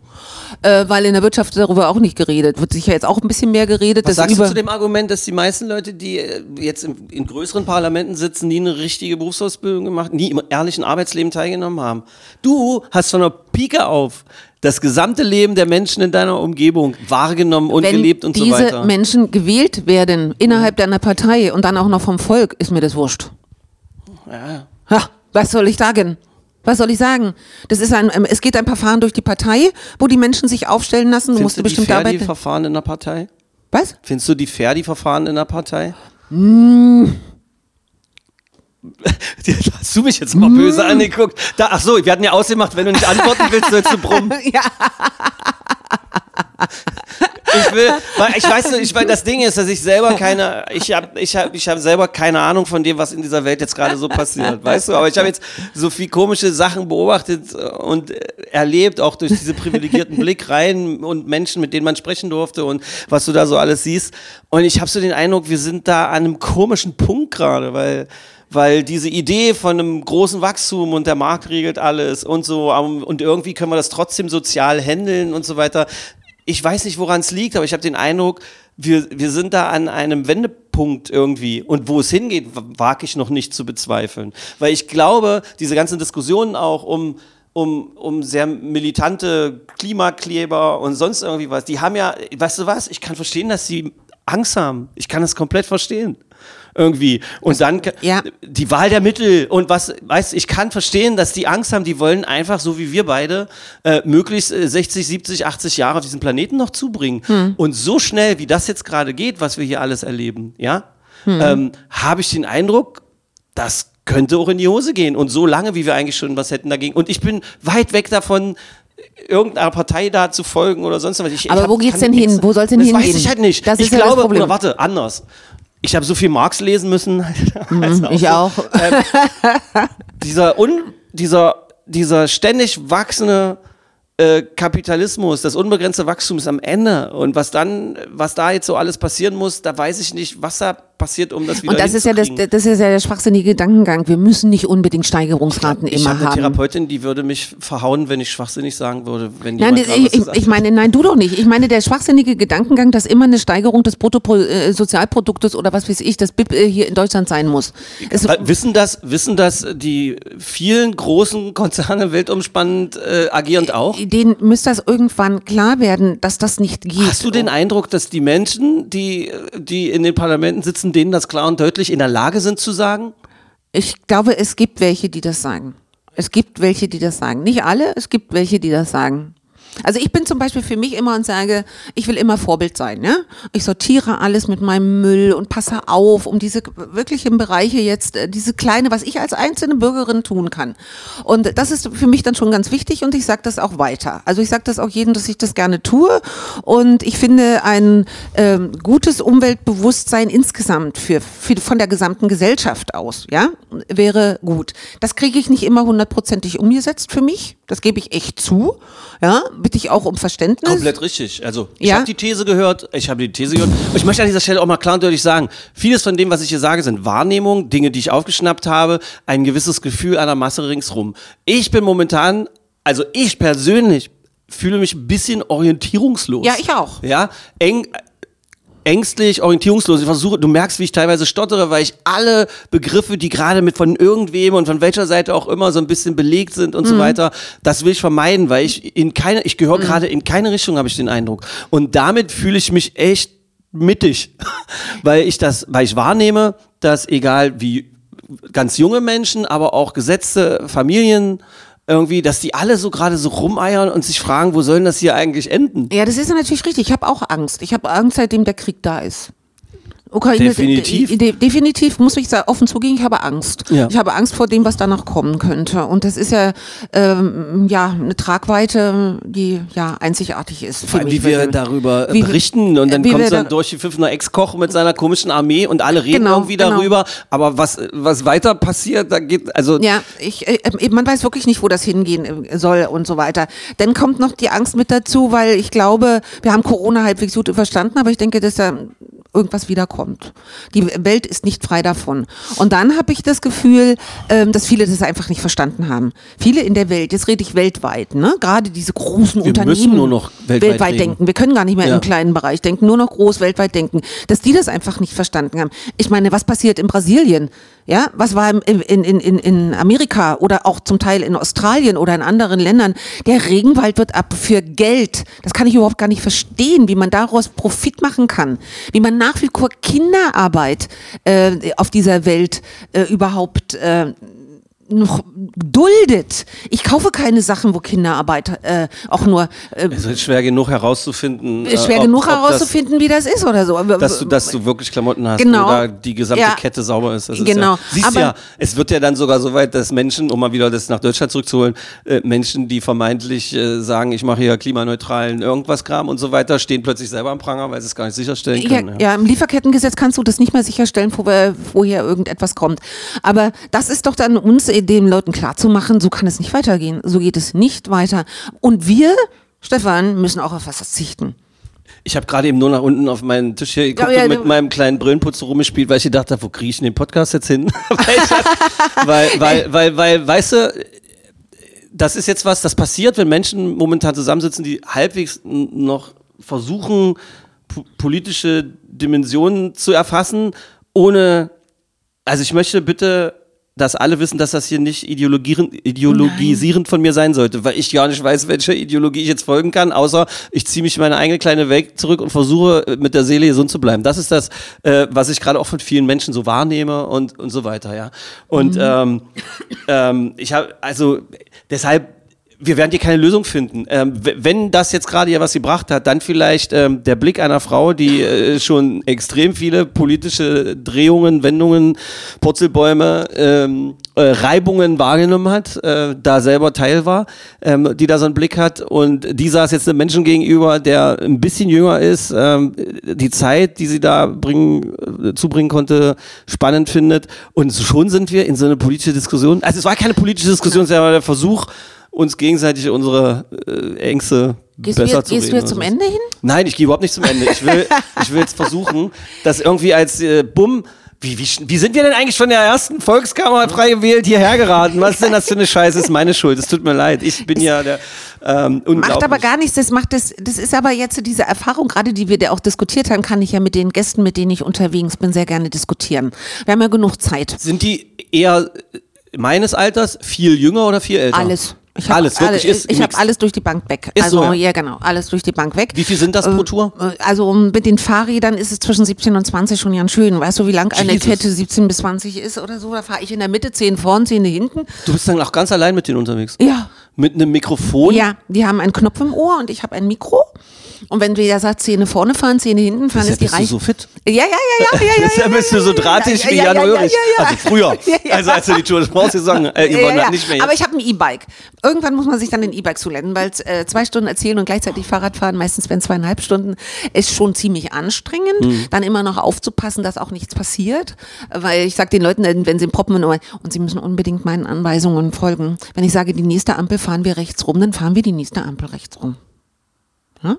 Äh, weil in der Wirtschaft darüber auch nicht geredet. Wird sicher jetzt auch ein bisschen mehr geredet. Was sagst du zu dem Argument, dass die meisten Leute, die äh, jetzt in, in größeren Parlamenten sitzen, nie eine richtige Berufsausbildung gemacht, nie im ehrlichen Arbeitsleben teilgenommen haben? Du hast von der Pike auf das gesamte Leben der Menschen in deiner Umgebung wahrgenommen und wenn gelebt und diese so weiter. Menschen gewählt werden innerhalb deiner Partei und dann auch noch vom Volk, ist mir das wurscht. Ja. Ha, was soll ich sagen? Was soll ich sagen? Das ist ein, ähm, es geht ein Verfahren durch die Partei, wo die Menschen sich aufstellen lassen. Du musst Findest du die bestimmt fair, die arbeiten. Verfahren in der Partei? Was? Findest du die fair, die Verfahren in der Partei? Hm. Hast du mich jetzt mal böse angeguckt? Da, ach so, wir hatten ja ausgemacht, wenn du nicht antworten willst, sollst du brummen. Ja. Ich will, weil ich weiß, ich weiß, das Ding ist, dass ich selber keine, ich habe, ich habe, ich habe selber keine Ahnung von dem, was in dieser Welt jetzt gerade so passiert, weißt du? Aber ich habe jetzt so viel komische Sachen beobachtet und äh, erlebt, auch durch diese privilegierten Blick rein und Menschen, mit denen man sprechen durfte und was du da so alles siehst. Und ich habe so den Eindruck, wir sind da an einem komischen Punkt gerade, weil weil diese Idee von einem großen Wachstum und der Markt regelt alles und so um, und irgendwie können wir das trotzdem sozial handeln und so weiter. Ich weiß nicht, woran es liegt, aber ich habe den Eindruck, wir, wir sind da an einem Wendepunkt irgendwie. Und wo es hingeht, wage ich noch nicht zu bezweifeln. Weil ich glaube, diese ganzen Diskussionen auch um, um, um sehr militante Klimakleber und sonst irgendwie was. Die haben ja, weißt du was, ich kann verstehen, dass sie Angst haben. Ich kann das komplett verstehen. Irgendwie. Und dann ja. die Wahl der Mittel und was, weißt ich kann verstehen, dass die Angst haben, die wollen einfach, so wie wir beide, äh, möglichst äh, 60, 70, 80 Jahre auf diesem Planeten noch zubringen. Hm. Und so schnell, wie das jetzt gerade geht, was wir hier alles erleben, ja, Hm. ähm, habe ich den Eindruck, das könnte auch in die Hose gehen. Und so lange, wie wir eigentlich schon was hätten dagegen. Und ich bin weit weg davon, irgendeiner Partei da zu folgen oder sonst was. Ich, Aber ich hab- wo geht's denn hin? Wo soll's denn das hingehen? weiß ich halt nicht. Das ich das glaube, Problem. oder warte, anders. Ich habe so viel Marx lesen müssen. Also ich so. auch. Dieser, un, dieser, dieser ständig wachsende äh, Kapitalismus, das unbegrenzte Wachstum ist am Ende. Und was dann, was da jetzt so alles passieren muss, da weiß ich nicht, was da passiert, um das wieder Und das ist ja das, das ist ja der schwachsinnige Gedankengang. Wir müssen nicht unbedingt Steigerungsraten Ich immer habe eine haben. Therapeutin, die würde mich verhauen, wenn ich schwachsinnig sagen würde, wenn Nein, das, ich, ich, ich meine, nein, du doch nicht. Ich meine, der schwachsinnige Gedankengang, dass immer eine Steigerung des Bruttosozialproduktes oder was weiß ich, das BIP äh, hier in Deutschland sein muss. Es, Weil Wissen das, wissen das die vielen großen Konzerne weltumspannend äh, agierend auch? denen müsste das irgendwann klar werden, dass das nicht geht. Hast du den Eindruck, dass die Menschen, die, die in den Parlamenten sitzen, denen das klar und deutlich in der Lage sind zu sagen? Ich glaube, es gibt welche, die das sagen. Es gibt welche, die das sagen. Nicht alle, es gibt welche, die das sagen. Also ich bin zum Beispiel für mich immer und sage, ich will immer Vorbild sein. Ne? Ich sortiere alles mit meinem Müll und passe auf, um diese wirklichen Bereiche jetzt, äh, diese kleine, was ich als einzelne Bürgerin tun kann. Und das ist für mich dann schon ganz wichtig und ich sage das auch weiter. Also ich sage das auch jedem, dass ich das gerne tue. Und ich finde ein ähm, gutes Umweltbewusstsein insgesamt für, für von der gesamten Gesellschaft aus, ja, wäre gut. Das kriege ich nicht immer hundertprozentig umgesetzt für mich. Das gebe ich echt zu. Ja, bitte ich auch um Verständnis. Komplett richtig. Also ich Ja. habe die These gehört, ich habe die These gehört. Und ich möchte an dieser Stelle auch mal klar und deutlich sagen, vieles von dem, was ich hier sage, sind Wahrnehmungen, Dinge, die ich aufgeschnappt habe, ein gewisses Gefühl einer Masse ringsrum. Ich bin momentan, also ich persönlich fühle mich ein bisschen orientierungslos. Ja, ich auch. Ja, eng, ängstlich, orientierungslos. Ich versuche, du merkst, wie ich teilweise stottere, weil ich alle Begriffe, die gerade mit von irgendwem und von welcher Seite auch immer so ein bisschen belegt sind und so weiter, das will ich vermeiden, weil ich in keine, ich gehöre gerade in keine Richtung, habe ich den Eindruck. Und damit fühle ich mich echt mittig, weil ich das, weil ich wahrnehme, dass egal wie ganz junge Menschen, aber auch gesetzte Familien irgendwie, dass die alle so gerade so rumeiern und sich fragen, wo soll das hier eigentlich enden? Ja, das ist natürlich richtig. Ich habe auch Angst. Ich habe Angst, seitdem der Krieg da ist. Ukraine, Definitiv. De, de, definitiv muss ich sa- offen zugeben, ich habe Angst. Ja. Ich habe Angst vor dem, was danach kommen könnte. Und das ist ja, ähm, ja eine Tragweite, die ja einzigartig ist. Vor allem, wie wir darüber Wie- berichten und dann kommt so ein durchgepfiffener Ex-Koch mit seiner komischen Armee und alle reden Genau, irgendwie genau. darüber. Aber was, was weiter passiert, da geht, also Ja, ich, äh, äh, man weiß wirklich nicht, wo das hingehen äh, soll und so weiter. Dann kommt noch die Angst mit dazu, weil ich glaube, wir haben Corona halbwegs gut überstanden, aber ich denke, dass da irgendwas wiederkommt. Die Welt ist nicht frei davon. Und dann habe ich das Gefühl, ähm, dass viele das einfach nicht verstanden haben. Viele in der Welt, jetzt rede ich weltweit, ne? gerade diese großen Wir Unternehmen. müssen nur noch weltweit reden. denken. Wir können gar nicht mehr Ja. im kleinen Bereich denken, nur noch groß weltweit denken. Dass die das einfach nicht verstanden haben. Ich meine, was passiert in Brasilien? Ja, was war in, in, in, in Amerika oder auch zum Teil in Australien oder in anderen Ländern? Der Regenwald wird ab für Geld. Das kann ich überhaupt gar nicht verstehen, wie man daraus Profit machen kann. Wie man nach wie vor Kinderarbeit äh, auf dieser Welt äh, überhaupt äh, noch duldet. Ich kaufe keine Sachen, wo Kinderarbeit äh, auch nur äh, es ist schwer genug herauszufinden. äh, schwer ob- genug ob herauszufinden, wie das ist oder so. Das, dass, du, dass du wirklich Klamotten hast Genau. oder die gesamte Ja. Kette sauber ist. Das ist Genau. Ja, siehst Aber- ja, es wird ja dann sogar so weit, dass Menschen, um mal wieder das nach Deutschland zurückzuholen, äh, Menschen, die vermeintlich äh, sagen, ich mache hier klimaneutralen irgendwas Kram und so weiter, stehen plötzlich selber am Pranger, weil sie es gar nicht sicherstellen ja, können. ja, im Lieferkettengesetz kannst du das nicht mehr sicherstellen, wo woher irgendetwas kommt. Aber das ist doch dann uns, den Leuten klarzumachen, so kann es nicht weitergehen. So geht es nicht weiter. Und wir, Stefan, müssen auch auf was verzichten. Ich habe gerade eben nur nach unten auf meinen Tisch hier geguckt Ja, ja, und mit meinem kleinen Brillenputzer rumgespielt, weil ich gedacht habe, wo kriege ich denn den Podcast jetzt hin? weil, weil, weil, weil, weißt du, das ist jetzt was, das passiert, wenn Menschen momentan zusammensitzen, die halbwegs noch versuchen, po- politische Dimensionen zu erfassen, ohne, also ich möchte bitte dass alle wissen, dass das hier nicht ideologisierend von mir sein sollte, weil ich gar nicht weiß, welcher Ideologie ich jetzt folgen kann, außer ich ziehe mich in meine eigene kleine Welt zurück und versuche äh, mit der Seele gesund zu bleiben. Das ist das, äh, was ich gerade auch von vielen Menschen so wahrnehme und, und so weiter, ja. Und ähm, ähm, ich habe, also deshalb wir werden hier keine Lösung finden. Ähm, wenn das jetzt gerade ja was gebracht hat, dann vielleicht ähm, der Blick einer Frau, die äh, schon extrem viele politische Drehungen, Wendungen, Purzelbäume, ähm, äh, Reibungen wahrgenommen hat, äh, da selber Teil war, ähm, die da so einen Blick hat. Und die saß jetzt einem Menschen gegenüber, der ein bisschen jünger ist, ähm, die Zeit, die sie da bringen, äh, zubringen konnte, spannend findet. Und schon sind wir in so eine politische Diskussion. Also es war keine politische Diskussion, es war der Versuch, uns gegenseitig unsere äh, Ängste Gehst du besser jetzt, zu gehst du jetzt zum so. Ende hin? Nein, ich gehe überhaupt nicht zum Ende. Ich will, ich will jetzt versuchen, das irgendwie als äh, Bumm. Wie, wie, wie sind wir denn eigentlich von der ersten Volkskammer frei gewählt hierher geraten? Was ist denn das für eine Scheiße? Das ist meine Schuld. Es tut mir leid. Ich bin ja der ähm. Macht aber gar nichts, das macht das, das ist aber jetzt diese Erfahrung, gerade die wir da auch diskutiert haben, kann ich ja mit den Gästen, mit denen ich unterwegs bin, sehr gerne diskutieren. Wir haben ja genug Zeit. Sind die eher meines Alters, viel jünger oder viel älter? Alles. Ich hab alles, wirklich. alles, ist ich habe alles durch die Bank weg. Ist also so, ja? ja. genau, alles durch die Bank weg. Wie viel sind das pro Tour? Äh, Also mit den Fahrrädern ist es zwischen 17 und 20 schon ganz schön. Weißt du, wie lang eine Jesus. Kette 17 bis 20 ist oder so? Da fahre ich in der Mitte, 10 vorn, 10 hinten. Du bist dann auch ganz allein mit denen unterwegs? Ja. Mit einem Mikrofon? Ja, die haben einen Knopf im Ohr und ich habe ein Mikro. Und wenn der sagt, Zähne vorne fahren, Zähne hinten fahren, ist die bist du reich. so fit. Ja, ja, ja, ja, ja, ja. Deshalb ja, bist du so drahtig ja, wie ja, Jan ja, ja, Ulrich. ja, ja. Also früher. Ja, ja. Also als du die Tour de France gesungen äh, Ja, gewonnen ja. hat, nicht mehr. Aber ich habe ein E-Bike. Irgendwann muss man sich dann ein E-Bike zulernen, weil äh, zwei Stunden erzählen und gleichzeitig Fahrrad fahren, meistens wenn zweieinhalb Stunden, ist schon ziemlich anstrengend. Mhm. Dann immer noch aufzupassen, dass auch nichts passiert. Weil ich sage den Leuten, wenn sie und, und sie müssen unbedingt meinen Anweisungen folgen. Wenn ich sage, die nächste Ampel fahren wir rechts rum, dann fahren wir die nächste Ampel rechts rum. Hm?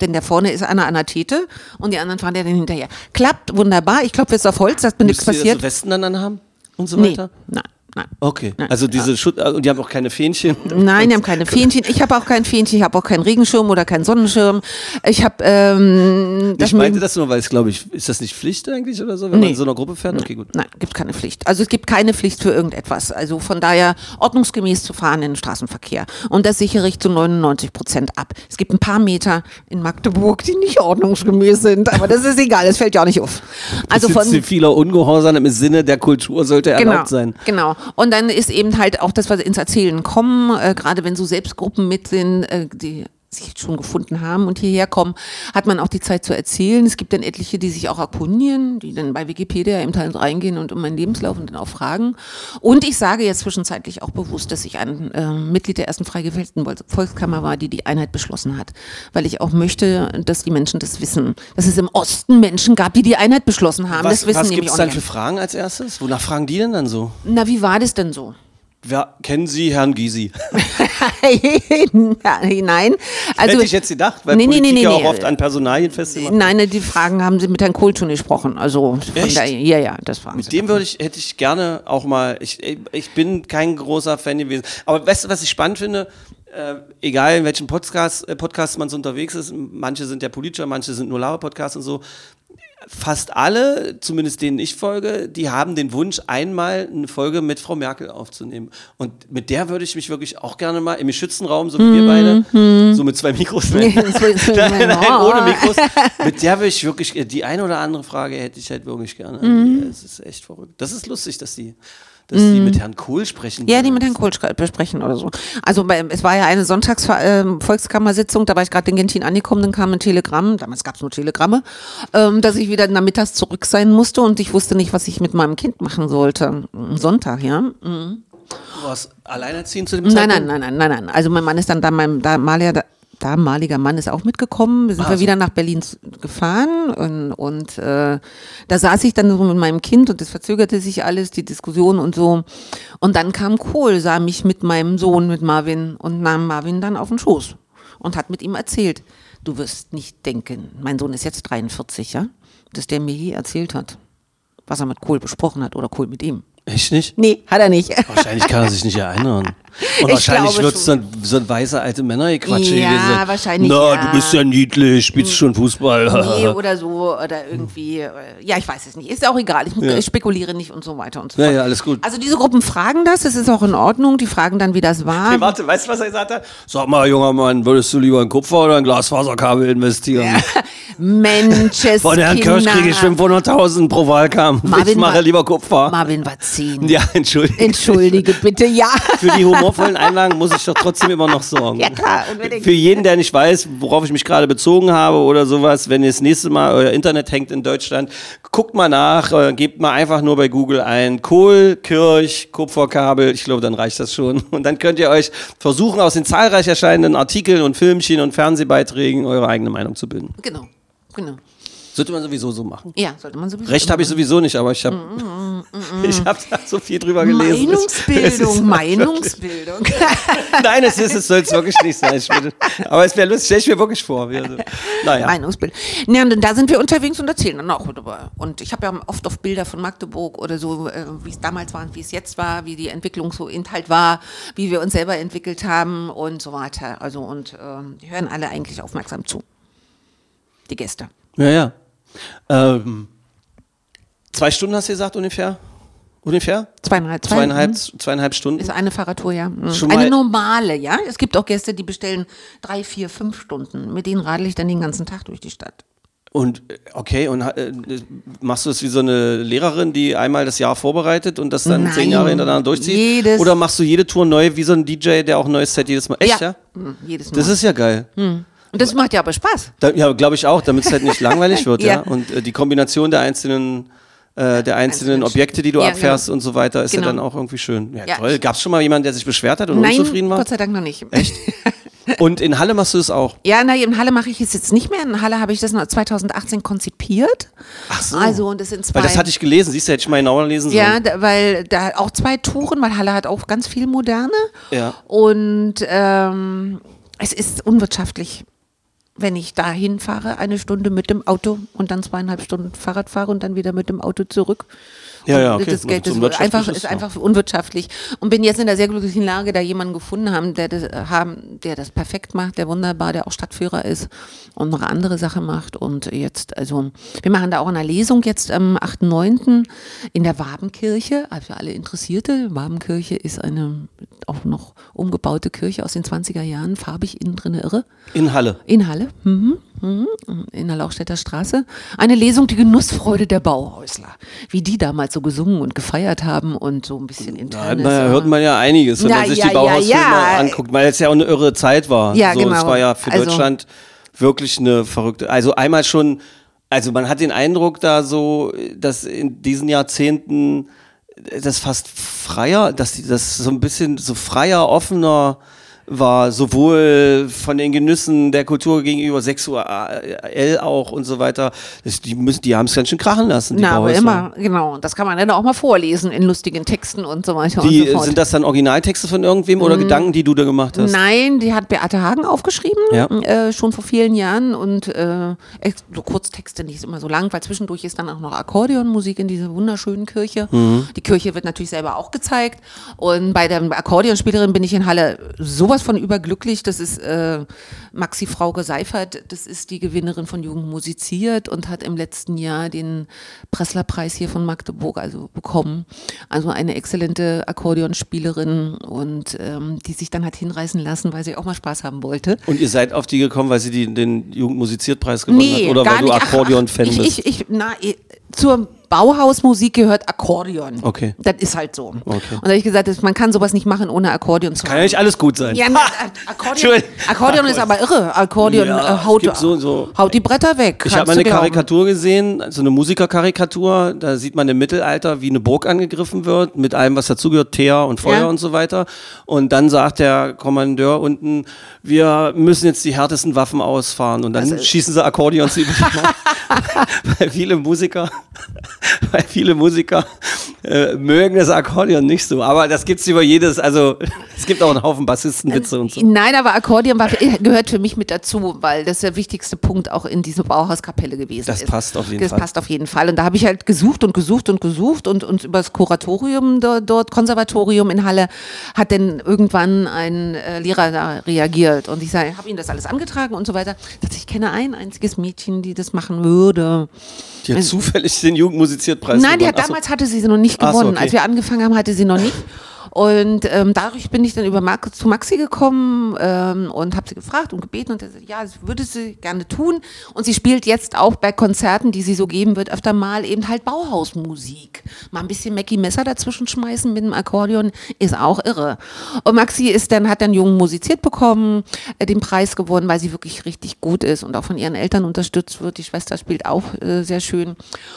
Denn da vorne ist einer an der Tete und die anderen fahren ja dann hinterher. Klappt wunderbar. Ich klopfe jetzt auf Holz, dass mir nichts Müsst ihr passiert. so Westen dann anhaben und so nee, weiter? nein, nein. Okay. Nein. Also diese Schutz, und die haben auch keine Fähnchen. Nein, die haben keine Fähnchen. Ich habe auch kein Fähnchen. Ich habe auch keinen Regenschirm oder keinen Sonnenschirm. Ich habe ähm, das Ich meinte das nur, weil es glaube ich, ist das nicht Pflicht eigentlich oder so, wenn man Nee. in so einer Gruppe fährt? Okay, gut. Nein, gibt keine Pflicht. Also es gibt keine Pflicht für irgendetwas. Also von daher ordnungsgemäß zu fahren in den Straßenverkehr. Und das sichere ich zu 99 Prozent ab. Es gibt ein paar Meter in Magdeburg, die nicht ordnungsgemäß sind, aber das ist egal, das fällt ja auch nicht auf. Also von ziviler Ungehorsam im Sinne der Kultur sollte erlaubt sein. Genau. Und dann ist eben halt auch das, was ins Erzählen kommen, äh, gerade wenn so Selbstgruppen mit sind, äh, die sich schon gefunden haben und hierher kommen, hat man auch die Zeit zu erzählen. Es gibt dann etliche, die sich auch erkundigen, die dann bei Wikipedia eben halt reingehen und um meinen Lebenslauf und dann auch fragen. Und ich sage jetzt zwischenzeitlich auch bewusst, dass ich ein äh, Mitglied der ersten frei gewählten Vol- Volkskammer war, die die Einheit beschlossen hat. Weil ich auch möchte, dass die Menschen das wissen. Dass es im Osten Menschen gab, die die Einheit beschlossen haben. Was, das wissen was gibt es dann für Fragen als erstes? Wonach fragen die denn dann so? Na, wie war das denn so? Wer, kennen Sie Herrn Gysi? Nein. Also, Hätte ich jetzt gedacht, weil Nee, nee, Politik nee, nee, auch oft an Personalien festgemacht Nein, die Fragen haben sie mit Herrn Kohl schon gesprochen. Also Echt? daher, ja, ja, das waren Mit sie. dem würde ich, hätte ich gerne auch mal, ich, ich bin kein großer Fan gewesen. Aber weißt du, was ich spannend finde? Äh, egal in welchem Podcast, äh, Podcast man so unterwegs ist, manche sind ja politischer, manche sind nur Laber-Podcasts und so. Fast alle, zumindest denen ich folge, die haben den Wunsch, einmal eine Folge mit Frau Merkel aufzunehmen. Und mit der würde ich mich wirklich auch gerne mal im Schützenraum, so wie wir beide, so mit zwei Mikros, nein, nein, oh. ohne Mikros, mit der würde ich wirklich, die eine oder andere Frage hätte ich halt wirklich gerne. Mhm. Das ist echt verrückt. Das ist lustig, dass die, dass die mit Herrn Kohl sprechen. Ja, die mit Herrn Kohl besprechen oder so. Also bei, es war ja eine Sonntags-Volkskammersitzung, da war ich gerade in Gentin angekommen, dann kam ein Telegramm, damals gab es nur Telegramme, ähm, dass ich wieder nachmittags zurück sein musste und ich wusste nicht, was ich mit meinem Kind machen sollte. Sonntag, ja. Mhm. Du warst alleinerziehend zu dem Nein, nein, Zeitpunkt? nein, nein, nein, nein. Also mein Mann ist dann da, mein damaliger, damaliger Mann ist auch mitgekommen. Wir sind Ah, wir so. wieder nach Berlin gefahren und, und äh, da saß ich dann so mit meinem Kind und das verzögerte sich alles, die Diskussion und so. Und dann kam Kohl, sah mich mit meinem Sohn, mit Marvin und nahm Marvin dann auf den Schoß und hat mit ihm erzählt. Du wirst nicht denken, mein Sohn ist jetzt 43, ja, dass der mir je erzählt hat, was er mit Kohl besprochen hat oder Kohl mit ihm. Echt nicht? Nee, hat er nicht. Wahrscheinlich kann er sich nicht erinnern. Und Ich wahrscheinlich wird es dann so ein weißer alte Männergequatsche Ja, gewesen. wahrscheinlich, Na, ja. du bist ja niedlich, spielst schon Fußball. Nee, oder so, oder irgendwie, äh, ja, ich weiß es nicht. Ist auch egal, ich Ja. ich spekuliere nicht und so weiter und so Ja, fort. ja, alles gut. Also diese Gruppen fragen das, es ist auch in Ordnung, die fragen dann, wie das war. Hey, warte, weißt du, was er gesagt hat? Sag mal, junger Mann, würdest du lieber in Kupfer oder in Glasfaserkabel investieren? Mensches Von Herrn Kirsch kriege ich 500.000 pro Wahlkampf. ich Marvin mache war- lieber Kupfer. Marvin war zehn. ja, entschuldige. Entschuldige bitte, ja. Für die humorvollen Einlagen muss ich doch trotzdem immer noch sorgen. Ja, klar, unbedingt. Für jeden, der nicht weiß, worauf ich mich gerade bezogen habe oder sowas, wenn ihr das nächste Mal euer Internet hängt in Deutschland, guckt mal nach, äh, gebt mal einfach nur bei Google ein Kohl, Kirch, Kupferkabel, ich glaube, dann reicht das schon. Und dann könnt ihr euch versuchen, aus den zahlreich erscheinenden Artikeln und Filmchen und Fernsehbeiträgen eure eigene Meinung zu bilden. Genau, genau. Sollte man sowieso so machen. Ja, sollte man sowieso. Recht habe ich sowieso nicht, aber ich habe ich hab da so viel drüber gelesen. Meinungsbildung, Meinungsbildung. Nein, es ist, es soll es wirklich nicht sein. Würde, aber es wäre lustig, stell ich mir wirklich vor. Wie, also, naja. Meinungsbildung. Ja, und da sind wir unterwegs und erzählen dann auch darüber. Und ich habe ja oft auf Bilder von Magdeburg oder so, äh, wie es damals war und wie es jetzt war, wie die Entwicklung so Inhalt war, wie wir uns selber entwickelt haben und so weiter. Also und ähm, die hören alle eigentlich aufmerksam zu. Die Gäste. Ja, ja. Ähm, zwei Stunden hast du gesagt ungefähr? Ungefähr? Zweieinhalb, zwei- Zweieinhalb, mhm. zweieinhalb Stunden? Ist eine Fahrradtour, ja. Mhm. Schon Eine mal- normale, ja. Es gibt auch Gäste, die bestellen drei, vier, fünf Stunden. Mit denen radel ich dann den ganzen Tag durch die Stadt. Und okay, und äh, machst du das wie so eine Lehrerin, die einmal das Jahr vorbereitet und das dann Nein. zehn Jahre hintereinander durchzieht? Jedes- Oder machst du jede Tour neu wie so ein DJ, der auch ein neues Set jedes Mal? Echt, ja? Mhm, jedes Mal. Das ist ja geil. Und das macht ja aber Spaß. Da, ja, glaube ich auch, damit es halt nicht langweilig wird, ja. Ja. Und äh, die Kombination der einzelnen, äh, der einzelnen Objekte, die du Ja, abfährst genau. und so weiter, ist ja Genau. dann auch irgendwie schön. Ja, Ja, toll. Gab es schon mal jemanden, der sich beschwert hat und Nein, unzufrieden war? Gott sei Dank noch nicht. Echt? Und in Halle machst du das auch? Ja, na, in Halle mache ich es jetzt nicht mehr. In Halle habe ich das noch 2018 konzipiert. Ach so. Also, und das sind zwei. Weil das hatte ich gelesen, siehst du, hätte ich mal genauer lesen sollen. Ja, da, weil da auch zwei Touren, weil Halle hat auch ganz viel Moderne. Ja. Und ähm, es ist unwirtschaftlich, wenn ich da hinfahre, eine Stunde mit dem Auto und dann zweieinhalb Stunden Fahrrad fahre und dann wieder mit dem Auto zurück. Ja, ja, okay. Das Geld ist einfach, ist, einfach unwirtschaftlich. Und bin jetzt in der sehr glücklichen Lage, da jemanden gefunden haben, der das, äh, haben, der das perfekt macht, der wunderbar, der auch Stadtführer ist und noch andere Sachen macht. Und jetzt, also, wir machen da auch eine Lesung jetzt am 8.9. in der Wabenkirche. Also für alle Interessierte, Wabenkirche ist eine auch noch umgebaute Kirche aus den 20er Jahren, farbig innen drin irre. In Halle. In Halle, mhm, mhm, in der Lauchstädter Straße. Eine Lesung, die Genussfreude der Bauhäusler. Wie die damals so gesungen und gefeiert haben und so ein bisschen Da internes. na, hört man ja einiges, wenn Na, man sich ja, die Bauhausfilme ja, ja. anguckt, weil es ja auch eine irre Zeit war. Ja, so, genau. Es war ja für Also- Deutschland wirklich eine verrückte. Also einmal schon, also man hat den Eindruck da so, dass in diesen Jahrzehnten das fast freier, dass das so ein bisschen so freier, offener war, sowohl von den Genüssen der Kultur gegenüber, sexuell auch und so weiter. Das, die müssen, die haben es ganz schön krachen lassen. Na, aber immer, genau. Das kann man dann auch mal vorlesen in lustigen Texten und so weiter Die, und so fort. sind das dann Originaltexte von irgendwem oder Gedanken, die du da gemacht hast? Nein, die hat Beate Hagen aufgeschrieben, Ja. äh, schon vor vielen Jahren und äh, so Kurztexte nicht immer so lang, weil zwischendurch ist dann auch noch Akkordeonmusik in dieser wunderschönen Kirche. Mhm. Die Kirche wird natürlich selber auch gezeigt und bei der Akkordeonspielerin bin ich in Halle sowas von überglücklich. Das ist äh, Maxi Frauke Seifert, das ist die Gewinnerin von Jugend musiziert und hat im letzten Jahr den Pressler-Preis hier von Magdeburg also bekommen. Also eine exzellente Akkordeonspielerin und ähm, die sich dann hat hinreißen lassen, weil sie auch mal Spaß haben wollte. Und ihr seid auf die gekommen, weil sie die, den Jugendmusiziertpreis gewonnen hat? Oder weil du nicht. Ach, Akkordeon-Fan bist? ich, ich, na, ich, zur Bauhausmusik gehört Akkordeon. Okay. Das ist halt so. Okay. Und da habe ich gesagt, das- man kann sowas nicht machen, ohne Akkordeon zu Kann ja nicht alles gut sein. Ja, Akkordeon. Akkordeon ist aber irre. Akkordeon Ja, äh, haut, so- so- haut die Bretter weg. Ich habe mal eine glauben. Karikatur gesehen, so eine Musikerkarikatur. Da sieht man im Mittelalter, wie eine Burg angegriffen wird, mit allem, was dazugehört, Teer und Feuer Ja. und so weiter. Und dann sagt der Kommandeur unten, wir müssen jetzt die härtesten Waffen ausfahren. Und dann Also- schießen sie Akkordeons über die weil viele Musiker, weil viele Musiker äh, mögen das Akkordeon nicht so. Aber das gibt's über jedes, also es gibt auch einen Haufen Bassistenwitze und so. Nein, aber Akkordeon war, gehört für mich mit dazu, weil das der wichtigste Punkt auch in dieser Bauhauskapelle gewesen Das ist. passt auf jeden das Fall. passt auf jeden Fall. Und da habe ich halt gesucht und gesucht und gesucht und, und über das Kuratorium dort, dort, Konservatorium in Halle, hat dann irgendwann ein äh, Lehrer da reagiert. Und ich habe ihm das alles angetragen und so weiter. Ich dachte, ich kenne ein einziges Mädchen, die das machen würde. Die hat zufällig den Jugendmusiziertpreis Nein, die gewonnen. hat, so. damals hatte sie sie noch nicht Ach so, gewonnen. okay. Als wir angefangen haben, hatte sie noch nicht. Und ähm, dadurch bin ich dann über Marco zu Maxi gekommen ähm, und habe sie gefragt und gebeten und er sagt, ja, das würde sie gerne tun. Und sie spielt jetzt auch bei Konzerten, die sie so geben wird, öfter mal eben halt Bauhausmusik. Mal ein bisschen Mackie Messer dazwischen schmeißen mit dem Akkordeon ist auch irre. Und Maxi ist dann, hat dann jung musiziert bekommen, äh, den Preis gewonnen, weil sie wirklich richtig gut ist und auch von ihren Eltern unterstützt wird. Die Schwester spielt auch äh, sehr schön.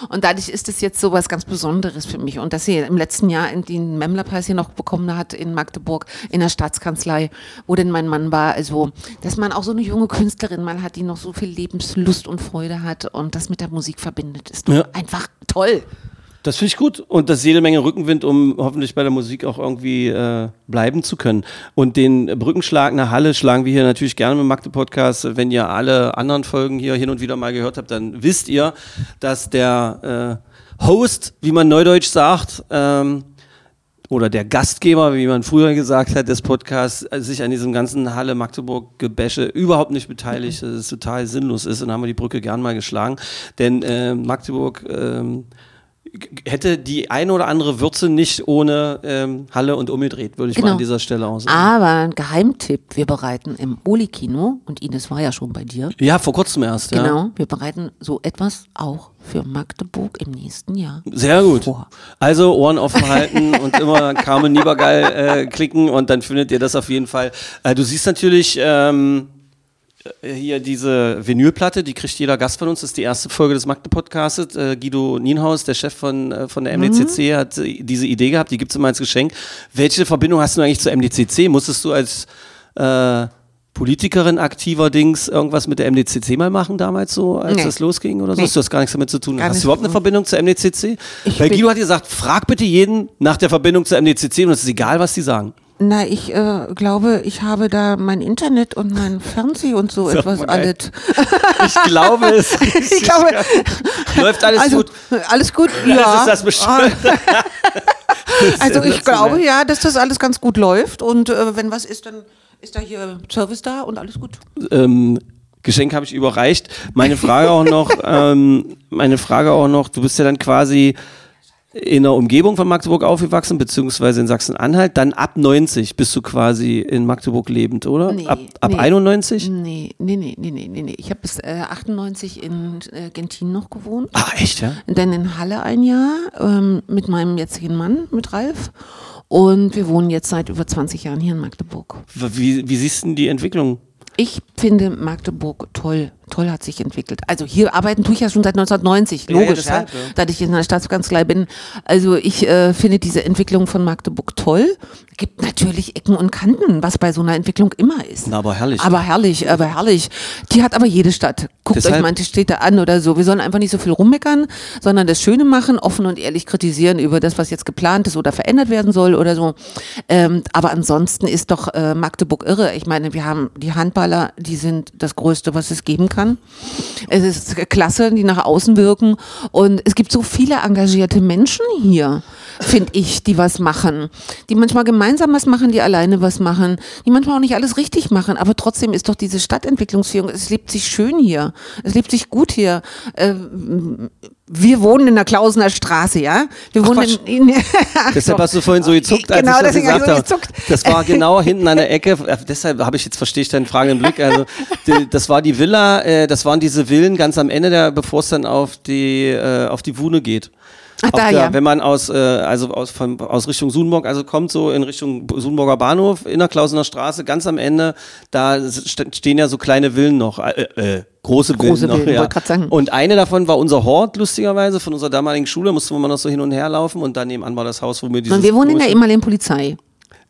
Und dadurch ist es jetzt so was ganz Besonderes für mich. Und dass sie im letzten Jahr den Memler-Preis hier noch bekommen hat in Magdeburg in der Staatskanzlei, wo denn mein Mann war. Also, dass man auch so eine junge Künstlerin mal hat, die noch so viel Lebenslust und Freude hat und das mit der Musik verbindet, ist Ja. einfach toll. Das finde ich gut und das ist jede Menge Rückenwind, um hoffentlich bei der Musik auch irgendwie äh, bleiben zu können. Und den Brückenschlag nach Halle schlagen wir hier natürlich gerne mit Magde Podcast. Wenn ihr alle anderen Folgen hier hin und wieder mal gehört habt, dann wisst ihr, dass der äh, Host, wie man neudeutsch sagt, ähm, oder der Gastgeber, wie man früher gesagt hat, des Podcasts, äh, sich an diesem ganzen Halle-Magdeburg-Gebäsche überhaupt nicht beteiligt, dass es total sinnlos ist und haben wir die Brücke gern mal geschlagen. Denn äh, Magdeburg ähm, hätte die eine oder andere Würze nicht ohne ähm, Halle und umgedreht, würde ich mal Genau. an dieser Stelle auch sagen. Aber ein Geheimtipp, wir bereiten im Oli-Kino, und Ines war ja schon bei dir, Ja, vor kurzem erst. Ja. genau, wir bereiten so etwas auch für Magdeburg im nächsten Jahr. Sehr gut. vor. Also Ohren offen halten und immer Carmen Niebergeil äh, klicken und dann findet ihr das auf jeden Fall. Äh, du siehst natürlich ähm, äh, hier diese Vinylplatte, die kriegt jeder Gast von uns. Das ist die erste Folge des Magde-Podcastes. Äh, Guido Nienhaus, der Chef von, äh, von der MDCC, hat äh, diese Idee gehabt. Die gibt es immer als Geschenk. Welche Verbindung hast du eigentlich zur MDCC? Musstest du als äh, Politikerin aktiver Dings irgendwas mit der MDCC mal machen damals so, als Nee. das losging oder so? Nee. Hast du das gar nichts damit zu tun? Gar Hast du überhaupt eine Verbindung zur MDCC? Ich Weil Guido hat gesagt, frag bitte jeden nach der Verbindung zur MDCC und es ist egal, was die sagen. Na, ich äh, glaube, ich habe da mein Internet und mein Fernseh und so Sag etwas alles. Ich glaube es. Ich glaube, Läuft alles also, gut. Alles gut, Ja, ja. ist das bestimmt. Also ich glaube ja, dass das alles ganz gut läuft und äh, wenn was ist, dann ist da hier Service da und alles gut. ähm, Geschenk habe ich überreicht. Meine Frage auch noch, ähm, meine Frage auch noch, du bist ja dann quasi in der Umgebung von Magdeburg aufgewachsen, beziehungsweise in Sachsen-Anhalt, dann ab 90 bist du quasi in Magdeburg lebend, oder? Nee, ab ab nee. 91? Nee, nee, nee, nee, nee, nee. Ich habe bis äh, 98 in äh, Gentin noch gewohnt. Ah, echt, ja? Dann in Halle ein Jahr ähm, mit meinem jetzigen Mann, mit Ralf. Und wir wohnen jetzt seit über 20 Jahren hier in Magdeburg. Wie, wie siehst du denn die Entwicklung? Ich finde Magdeburg toll. Toll hat sich entwickelt. Also hier arbeiten tue ich ja schon seit 1990, Ja, ja, logisch, ja, deshalb, ja. da ich in der Staatskanzlei bin. Also ich äh, finde diese Entwicklung von Magdeburg toll. Gibt natürlich Ecken und Kanten, was bei so einer Entwicklung immer ist. Na, aber herrlich. Aber herrlich, aber herrlich. Die hat aber jede Stadt. Guckt Deshalb- euch manche Städte an oder so. Wir sollen einfach nicht so viel rummeckern, sondern das Schöne machen, offen und ehrlich kritisieren über das, was jetzt geplant ist oder verändert werden soll oder so. Ähm, aber ansonsten ist doch äh, Magdeburg irre. Ich meine, wir haben die Handballer, die sind das Größte, was es geben kann. Es ist klasse, die nach außen wirken. Und es gibt so viele engagierte Menschen hier, finde ich, die was machen. Die manchmal gemeinsam was machen, die alleine was machen, die manchmal auch nicht alles richtig machen. Aber trotzdem ist doch diese Stadtentwicklungsführung, es lebt sich schön hier. Es lebt sich gut hier. Äh, wir wohnen in der Klausener Straße, ja? Wir wohnen Quatsch. in, in Deshalb hast du vorhin so gezuckt, als Genau, ich das gesagt so habe. gezuckt. Das war genau hinten an der Ecke. Äh, Deshalb habe ich jetzt verstehe ich deinen fragenden Blick. Also die, das war die Villa, äh, das waren diese Villen ganz am Ende, der, bevor es dann auf die äh, auf die Wune geht. Ach, da, der, ja. Wenn man aus, äh, also aus, von, aus Richtung Sudenburg, also kommt so in Richtung Sudenburger Bahnhof, in der Klausener Straße, ganz am Ende, da st- stehen ja so kleine Villen noch, äh, äh, große Villen Große noch. Villen, ja. grad sagen. Und eine davon war unser Hort, lustigerweise, von unserer damaligen Schule, mussten wir mal noch so hin und her laufen und dann nebenan war das Haus, wo wir dieses Und wir wohnen in der ehemaligen Polizei.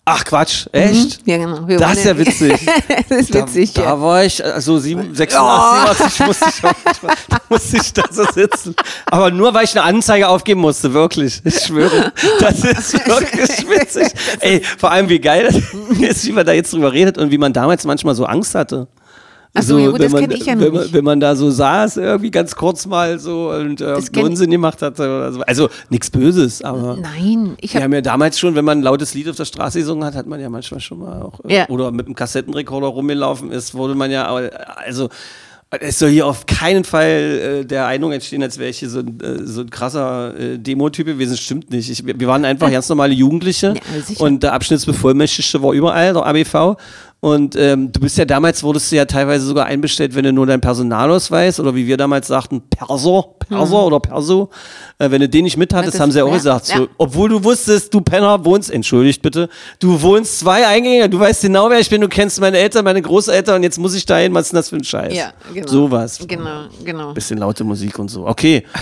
Ach Quatsch, echt? Ja, genau. Wir Das ist ja witzig. das ist witzig, da, ja. da war ich, also sieben- 86, 87 musste ich, auch- da musste ich da so sitzen. Aber nur, weil ich eine Anzeige aufgeben musste, wirklich. Ich schwöre. Das ist wirklich witzig. Ey, vor allem wie geil das ist, wie man da jetzt drüber redet und wie man damals manchmal so Angst hatte. Ach so, ja gut, das man, kenn ich ja wenn, man, nicht. wenn man da so saß, irgendwie ganz kurz mal so und äh, Unsinn gemacht hatte oder so. Also nichts Böses, aber. Nein, ich Wir habe haben ja damals schon, wenn man ein lautes Lied auf der Straße gesungen hat, hat man ja manchmal schon mal auch, äh, Ja. oder mit einem Kassettenrekorder rumgelaufen ist, wurde man ja, also es soll hier auf keinen Fall äh, der Eindruck entstehen, als wäre ich hier so ein, äh, so ein krasser äh, Demo-Typ gewesen. Stimmt nicht. Ich, wir waren einfach ganz normale Jugendliche Ja, und der Abschnittsbevollmächtigte war überall, der ABV. Und ähm, du bist ja damals, wurdest du ja teilweise sogar einbestellt, wenn du nur deinen Personalausweis oder wie wir damals sagten, Perso, Perso oder Perso, äh, wenn du den nicht mit hattest, Das- haben sie ja auch ja, gesagt, so, ja. obwohl du wusstest, du Penner wohnst, entschuldigt bitte, du wohnst zwei Eingänge, du weißt genau, wer ich bin, du kennst meine Eltern, meine Großeltern und jetzt muss ich dahin, was ist denn das für ein Scheiß? Ja, genau. Sowas. Genau, genau. Bisschen laute Musik und so. Okay.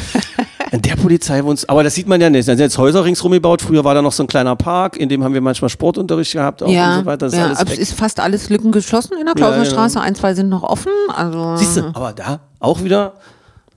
In der Polizei wohnst aber das sieht man ja nicht. Da sind jetzt Häuser ringsrum gebaut. Früher war da noch so ein kleiner Park, in dem haben wir manchmal Sportunterricht gehabt auch Ja, und so weiter. Das ist ja es ist fast alles Lücken geschlossen in der Ja, Klausener ja. Straße. Ein, zwei sind noch offen. Also Siehst du, aber da auch wieder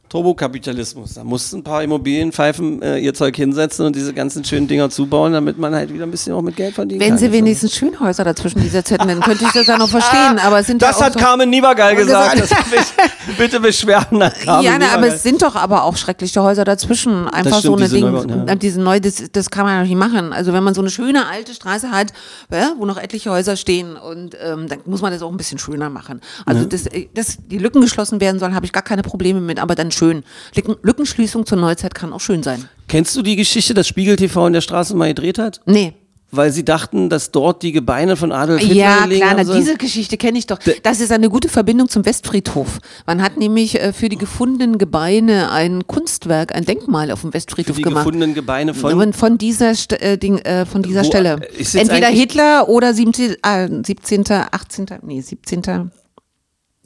Turbokapitalismus. Da mussten ein paar Immobilienpfeifen äh, ihr Zeug hinsetzen und diese ganzen schönen Dinger zubauen, damit man halt wieder ein bisschen auch mit Geld verdienen wenn kann. sie wenigstens Schönhäuser dazwischen gesetzt hätten, dann könnte ich das ja noch verstehen. Aber es sind Das ja hat so, Carmen Niebergeil gesagt. gesagt. Mich, bitte beschweren nach Carmen ja, na, aber es sind doch aber auch schreckliche Häuser dazwischen. Einfach stimmt, so eine diese Ding, Neubauten, ja. diese neu, das, das kann man ja nicht machen. Also wenn man so eine schöne alte Straße hat, ja, wo noch etliche Häuser stehen und ähm, dann muss man das auch ein bisschen schöner machen. Also dass, äh, dass die Lücken geschlossen werden sollen, habe ich gar keine Probleme mit, aber dann schön. Lücken, Lückenschließung zur Neuzeit kann auch schön sein. Kennst du die Geschichte, dass Spiegel TV in der Straße mal gedreht hat? Nee. Weil sie dachten, dass dort die Gebeine von Adolf Hitler Ja, gelegen klar, haben na, diese Geschichte kenne ich doch. Das ist eine gute Verbindung zum Westfriedhof. Man hat nämlich äh, für die gefundenen Gebeine ein Kunstwerk, ein Denkmal auf dem Für Westfriedhof die gemacht. gefundenen Gebeine von Von, von dieser, St äh, Ding, äh, von dieser Wo- Stelle. Entweder Hitler oder 17, äh, 17., 18., nee, 17.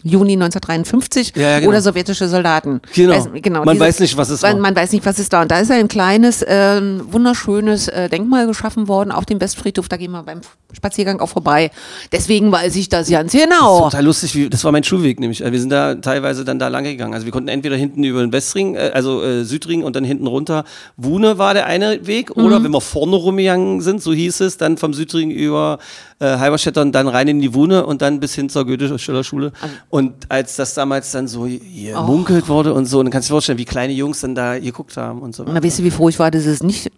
Juni 1953 Ja, ja, genau. oder sowjetische Soldaten. Genau. Weiß, genau Man weiß nicht, was es war. Man weiß nicht, was es da. Und da ist ein kleines, äh, wunderschönes äh, Denkmal geschaffen worden auf dem Westfriedhof. Da gehen wir beim Spaziergang auch vorbei. Deswegen weiß ich das ganz genau. Total lustig, wie, das war mein Schulweg nämlich. Also Wir sind da teilweise dann da lang gegangen. Also wir konnten entweder hinten über den Westring, äh, also äh, Südring und dann hinten runter. Wune war der eine Weg. Oder Mhm. wenn wir vorne rumgegangen sind, so hieß es, dann vom Südring über äh, und dann rein in die Wune und dann bis hin zur Goethe-Schiller-Schule. Und als das damals dann so hier Oh. munkelt wurde und so, und dann kannst du dir vorstellen, wie kleine Jungs dann da geguckt haben und so. Na, weißt du, wie froh ich war, dass es nicht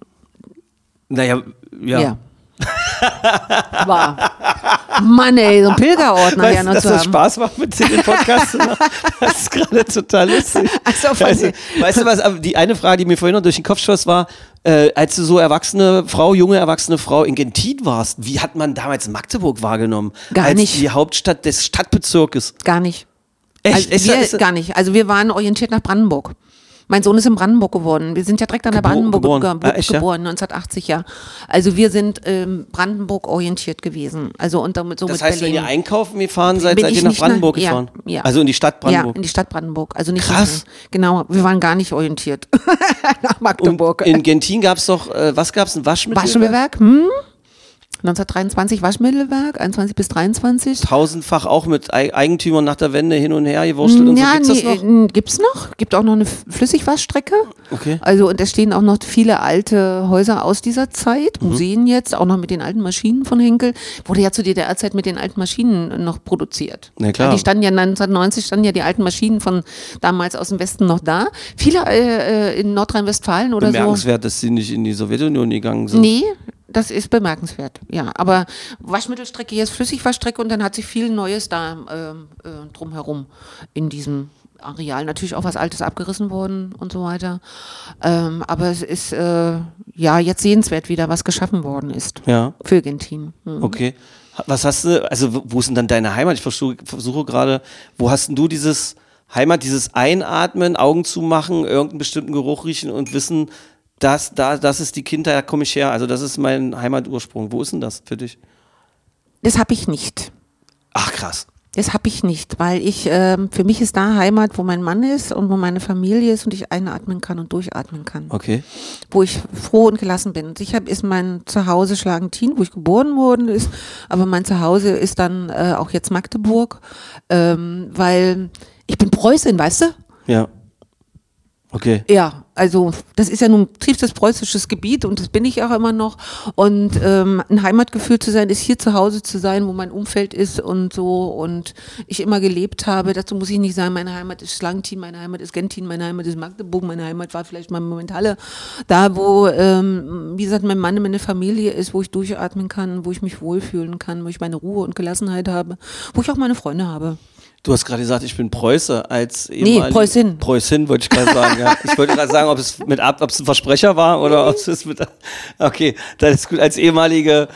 Naja, ja. ja. war. Mann, ey, so ein Pilgerort nachher Weißt noch dass zu das haben. Spaß macht mit den Podcast? Das ist gerade total lustig. Ach so, weißt, du, weißt du was, aber die eine Frage, die mir vorhin noch durch den Kopf schoss, war, äh, als du so erwachsene Frau, junge erwachsene Frau in Gentin warst, wie hat man damals Magdeburg wahrgenommen? Gar als nicht. die Hauptstadt des Stadtbezirkes. Gar nicht. Echt? Also Ist wir, das- das- gar nicht. Also wir waren orientiert nach Brandenburg. Mein Sohn ist in Brandenburg geworden. Wir sind ja direkt an der Gebo- Brandenburg geboren. geboren, Ah, echt, ja? geboren 1980, ja. Also wir sind ähm, Brandenburg orientiert gewesen. Also und damit so Das heißt, wenn Berlin. ihr einkaufen gefahren seid, Bin seid ihr nach nicht nach- Brandenburg ja, gefahren? ja. Also in die Stadt ja, Brandenburg. in die Stadt Brandenburg. Also nicht Krass. nach- Genau, wir waren gar nicht orientiert nach Und Magdeburg. in Gentin gab es doch, äh, was gab es, ein Waschmittel? Waschmittelwerk, hm? 1923 Waschmittelwerk, 21 bis 23. Tausendfach auch mit Ei- Eigentümern nach der Wende hin und her gewurschtelt und so. ja, Gibt's das nee, noch? äh, gibt's noch. Gibt auch noch eine Flüssigwaschstrecke. Okay. Also und es stehen auch noch viele alte Häuser aus dieser Zeit, Mhm. Museen jetzt, auch noch mit den alten Maschinen von Henkel. Wurde ja zu DDR-Zeit mit den alten Maschinen noch produziert. Na klar. Die standen ja 1990 standen ja die alten Maschinen von damals aus dem Westen noch da. Viele äh, äh, in Nordrhein-Westfalen oder so. Bemerkenswert, dass sie nicht in die Sowjetunion gegangen sind. Nee, das ist bemerkenswert, ja. Aber Waschmittelstrecke, hier ist Flüssigwaschstrecke und dann hat sich viel Neues da ähm, äh, drumherum in diesem Areal. Natürlich auch was Altes abgerissen worden und so weiter. Ähm, aber es ist äh, ja jetzt sehenswert wieder, was geschaffen worden ist. Ja. Für Gentin. Hm. Okay. Was hast du, also wo- wo ist denn dann deine Heimat? Ich versuche, versuche gerade, wo hast denn du dieses Heimat, dieses Einatmen, Augen zumachen, irgendeinen bestimmten Geruch riechen und wissen, dass da, das ist die Kindheit, da komme ich her. Also das ist mein Heimatursprung. Wo ist denn das für dich? Das habe ich nicht. Ach krass. Das habe ich nicht, weil ich, ähm, für mich ist da Heimat, wo mein Mann ist und wo meine Familie ist und ich einatmen kann und durchatmen kann. Okay. Wo ich froh und gelassen bin. Sicher ist mein Zuhause Schlagentin, wo ich geboren worden ist, aber mein Zuhause ist dann äh, auch jetzt Magdeburg, ähm, weil ich bin Preußin, weißt du? Ja. Okay. Ja, also das ist ja nun tiefstes preußisches Gebiet und das bin ich auch immer noch. Und ähm, ein Heimatgefühl zu sein, ist hier zu Hause zu sein, wo mein Umfeld ist und so und ich immer gelebt habe. Dazu muss ich nicht sagen, meine Heimat ist Schlangentin, meine Heimat ist Gentin, meine Heimat ist Magdeburg, meine Heimat war vielleicht mal Momentale. Da, wo, ähm, wie gesagt, mein Mann und meine Familie ist, wo ich durchatmen kann, wo ich mich wohlfühlen kann, wo ich meine Ruhe und Gelassenheit habe, wo ich auch meine Freunde habe. Du hast gerade gesagt, ich bin Preuße als Nee, ehemalige- Preußin. Preußin wollte ich gerade sagen. Ja. Ich wollte gerade sagen, ob es mit ab, ob es ein Versprecher war oder ob es mit. Okay, das ist gut. Als ehemalige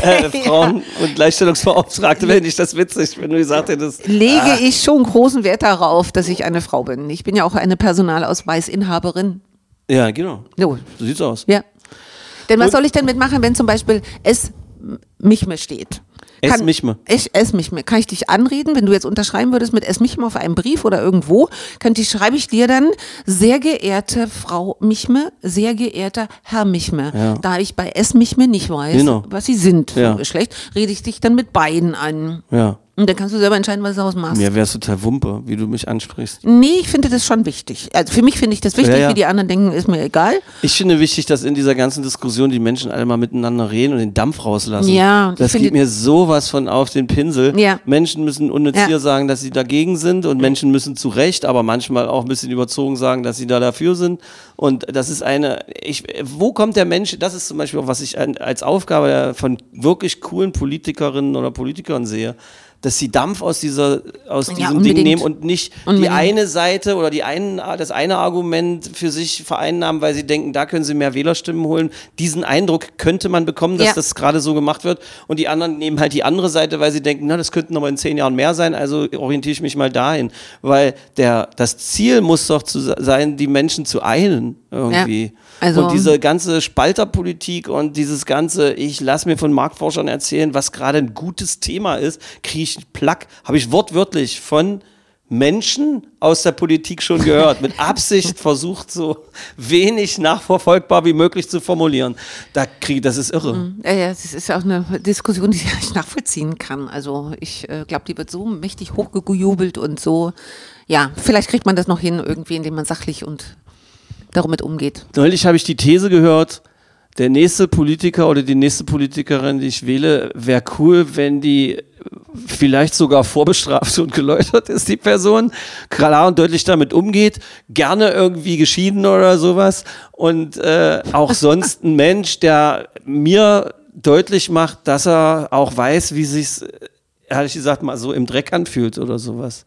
äh, Frauen- und Gleichstellungsbeauftragte finde ich das witzig, wenn du gesagt hättest. lege ah, ich schon großen Wert darauf, dass ich eine Frau bin. Ich bin ja auch eine Personalausweisinhaberin. Ja, genau. So, So sieht's aus. ja. Denn was Und- soll ich denn mitmachen, wenn zum Beispiel es Michme steht? Es Michme. Ich, es Michme. Kann ich dich anreden, wenn du jetzt unterschreiben würdest mit es Michme auf einem Brief oder irgendwo, könnte ich, schreibe ich dir dann, sehr geehrte Frau Michme, sehr geehrter Herr Michme. Ja. Da ich bei es Michme nicht weiß, Genau. was sie sind Ja. vom Geschlecht, rede ich dich dann mit beiden an. Ja. Und dann kannst du selber entscheiden, was du daraus machst. Mir wäre es total Wumpe, wie du mich ansprichst. Nee, ich finde das schon wichtig. Also für mich finde ich das wichtig, Ja, ja. wie die anderen denken, ist mir egal. Ich finde wichtig, dass in dieser ganzen Diskussion die Menschen alle mal miteinander reden und den Dampf rauslassen. Ja, das geht mir sowas von auf den Pinsel. Ja. Menschen müssen unnütz hier sagen, dass sie dagegen sind und Menschen müssen zu Recht, aber manchmal auch ein bisschen überzogen sagen, dass sie da dafür sind. Und das ist eine, ich, wo kommt der Mensch, das ist zum Beispiel auch, was ich als Aufgabe von wirklich coolen Politikerinnen oder Politikern sehe, dass sie Dampf aus dieser, aus Ja, diesem Ding unbedingt. nehmen und nicht die Unbedingt. eine Seite oder die einen, das eine Argument für sich vereinnahmen, weil sie denken, da können sie mehr Wählerstimmen holen. Diesen Eindruck könnte man bekommen, dass Ja. das gerade so gemacht wird. Und die anderen nehmen halt die andere Seite, weil sie denken, na, das könnten aber in zehn Jahren mehr sein, also orientiere ich mich mal dahin. Weil der, das Ziel muss doch zu sein, die Menschen zu einen irgendwie. Ja, also- und diese ganze Spalterpolitik und dieses ganze, ich lasse mir von Marktforschern erzählen, was gerade ein gutes Thema ist, kriege ich einen Plack, habe ich wortwörtlich von Menschen aus der Politik schon gehört, mit Absicht versucht, so wenig nachverfolgbar wie möglich zu formulieren. Da krieg, das ist irre. Ja, ja, das ist auch eine Diskussion, die ich nachvollziehen kann. Also ich äh, glaube, die wird so mächtig hochgejubelt und so. Ja, vielleicht kriegt man das noch hin, irgendwie, indem man sachlich und damit umgeht. Neulich habe ich die These gehört, der nächste Politiker oder die nächste Politikerin, die ich wähle, wäre cool, wenn die vielleicht sogar vorbestraft und geläutert ist, die Person, klar und deutlich damit umgeht, gerne irgendwie geschieden oder sowas. Und äh, auch sonst ein Mensch, der mir deutlich macht, dass er auch weiß, wie sich's ehrlich gesagt mal so im Dreck anfühlt oder sowas.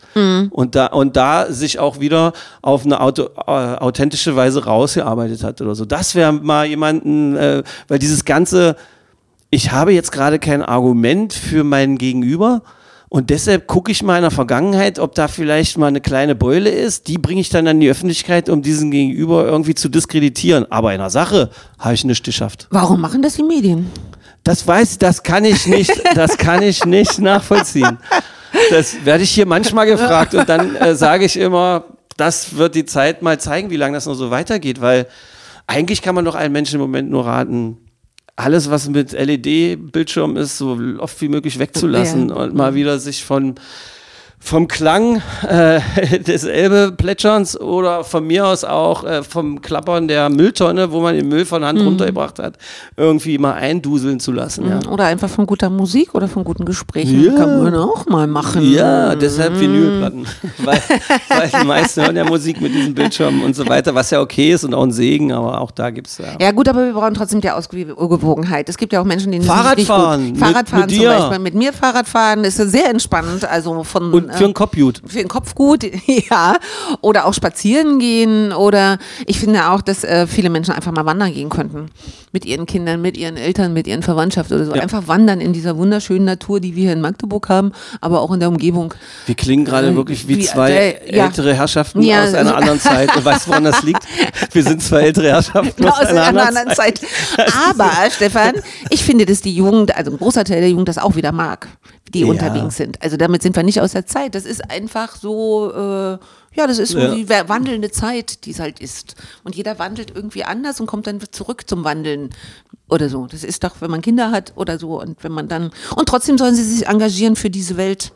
Und da und da sich auch wieder auf eine Auto, äh, authentische Weise rausgearbeitet hat oder so. Das wäre mal jemanden, äh, weil dieses ganze, ich habe jetzt gerade kein Argument für meinen Gegenüber. Und deshalb gucke ich mal in der Vergangenheit, ob da vielleicht mal eine kleine Beule ist. Die bringe ich dann an die Öffentlichkeit, um diesen Gegenüber irgendwie zu diskreditieren. Aber in der Sache habe ich nichts geschafft. Warum machen das die Medien? Das weiß, das kann ich nicht, das kann ich nicht nachvollziehen. Das werde ich hier manchmal gefragt und dann äh, sage ich immer, das wird die Zeit mal zeigen, wie lange das noch so weitergeht, weil eigentlich kann man doch allen Menschen im Moment nur raten, alles, was mit LED-Bildschirm ist, so oft wie möglich wegzulassen Ja. und mal wieder sich von vom Klang äh, des Elbe-Plätscherns oder von mir aus auch äh, vom Klappern der Mülltonne, wo man den Müll von Mhm. Hand runtergebracht hat, irgendwie mal einduseln zu lassen. Ja, Oder einfach von guter Musik oder von guten Gesprächen. Ja. Kann man auch mal machen. ja deshalb Vinylplatten. weil, weil die meisten hören ja Musik mit diesen Bildschirmen und so weiter, was ja okay ist und auch ein Segen, aber auch da gibt es ja. Ja gut, aber wir brauchen trotzdem die Ausgewogenheit. Es gibt ja auch Menschen, denen Fahrradfahren, nicht mit-. Fahrradfahren mit zum dir. Beispiel. Mit mir Fahrradfahren ist sehr entspannt. Also von Und für äh, einen Kopfjut. für den Kopf gut, ja. Oder auch spazieren gehen. Oder ich finde auch, dass äh, viele Menschen einfach mal wandern gehen könnten. Mit ihren Kindern, mit ihren Eltern, mit ihren Verwandtschaft oder so. Ja. Einfach wandern in dieser wunderschönen Natur, die wir hier in Magdeburg haben, aber auch in der Umgebung. Wir klingen gerade Äh, wirklich wie wie, zwei äh, ja. ältere Herrschaften Ja, aus einer anderen Zeit. Und weißt du, woran das liegt? Wir sind zwei ältere Herrschaften aus, aus einer, einer anderen anderen Zeit. Zeit. Aber, Stefan, ich finde, dass die Jugend, also ein großer Teil der Jugend das auch wieder mag. Die Ja. unterwegs sind. Also damit sind wir nicht aus der Zeit. Das ist einfach so, äh, ja, das ist so Ja. die wa- wandelnde Zeit, die es halt ist. Und jeder wandelt irgendwie anders und kommt dann zurück zum Wandeln oder so. Das ist doch, wenn man Kinder hat oder so und wenn man dann und trotzdem sollen sie sich engagieren für diese Welt.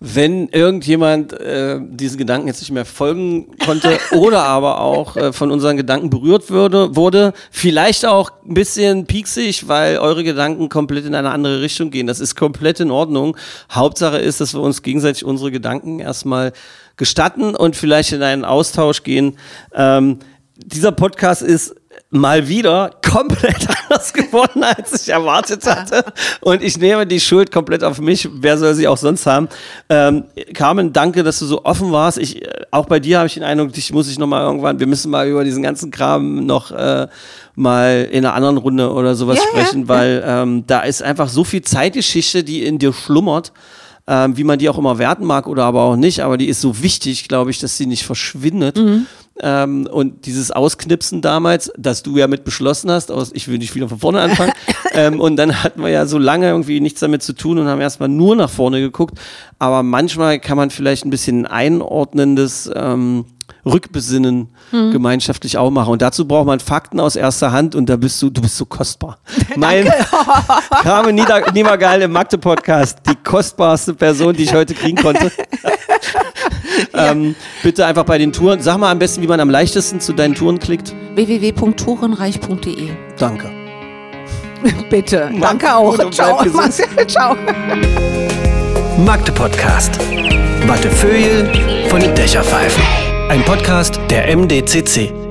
Wenn irgendjemand äh, diesen Gedanken jetzt nicht mehr folgen konnte oder aber auch äh, von unseren Gedanken berührt würde, wurde, vielleicht auch ein bisschen pieksig, weil eure Gedanken komplett in eine andere Richtung gehen. Das ist komplett in Ordnung. Hauptsache ist, dass wir uns gegenseitig unsere Gedanken erstmal gestatten und vielleicht in einen Austausch gehen. Ähm, dieser Podcast ist mal wieder komplett anders geworden, als ich erwartet hatte. Und ich nehme die Schuld komplett auf mich. Wer soll sie auch sonst haben? Ähm, Carmen, danke, dass du so offen warst. Ich, äh, auch bei dir habe ich den Eindruck, dich muss ich noch mal irgendwann, wir müssen mal über diesen ganzen Kram noch äh, mal in einer anderen Runde oder sowas Ja, ja, sprechen, weil ähm, da ist einfach so viel Zeitgeschichte, die in dir schlummert. Ähm, wie man die auch immer werten mag oder aber auch nicht, aber die ist so wichtig, glaube ich, dass sie nicht verschwindet. Ähm, und dieses Ausknipsen damals, das du ja mit beschlossen hast, aus ich will nicht wieder von vorne anfangen. ähm, und dann hatten wir ja so lange irgendwie nichts damit zu tun und haben erstmal nur nach vorne geguckt. Aber manchmal kann man vielleicht ein bisschen einordnendes ähm, Rückbesinnen gemeinschaftlich auch machen. Und dazu braucht man Fakten aus erster Hand und da bist du, du bist so kostbar. mein Carmen Nieder Niemergeil im Magde-Podcast, die kostbarste Person, die ich heute kriegen konnte. ähm, bitte einfach bei den Touren, sag mal am besten, wie man am leichtesten zu deinen Touren klickt. www.tourenreich.de. Danke. Bitte. Mach's Danke auch. Ciao. Ciao. Magde Podcast. Wattefeuille von den Dächerpfeifen. Ein Podcast der MDCC.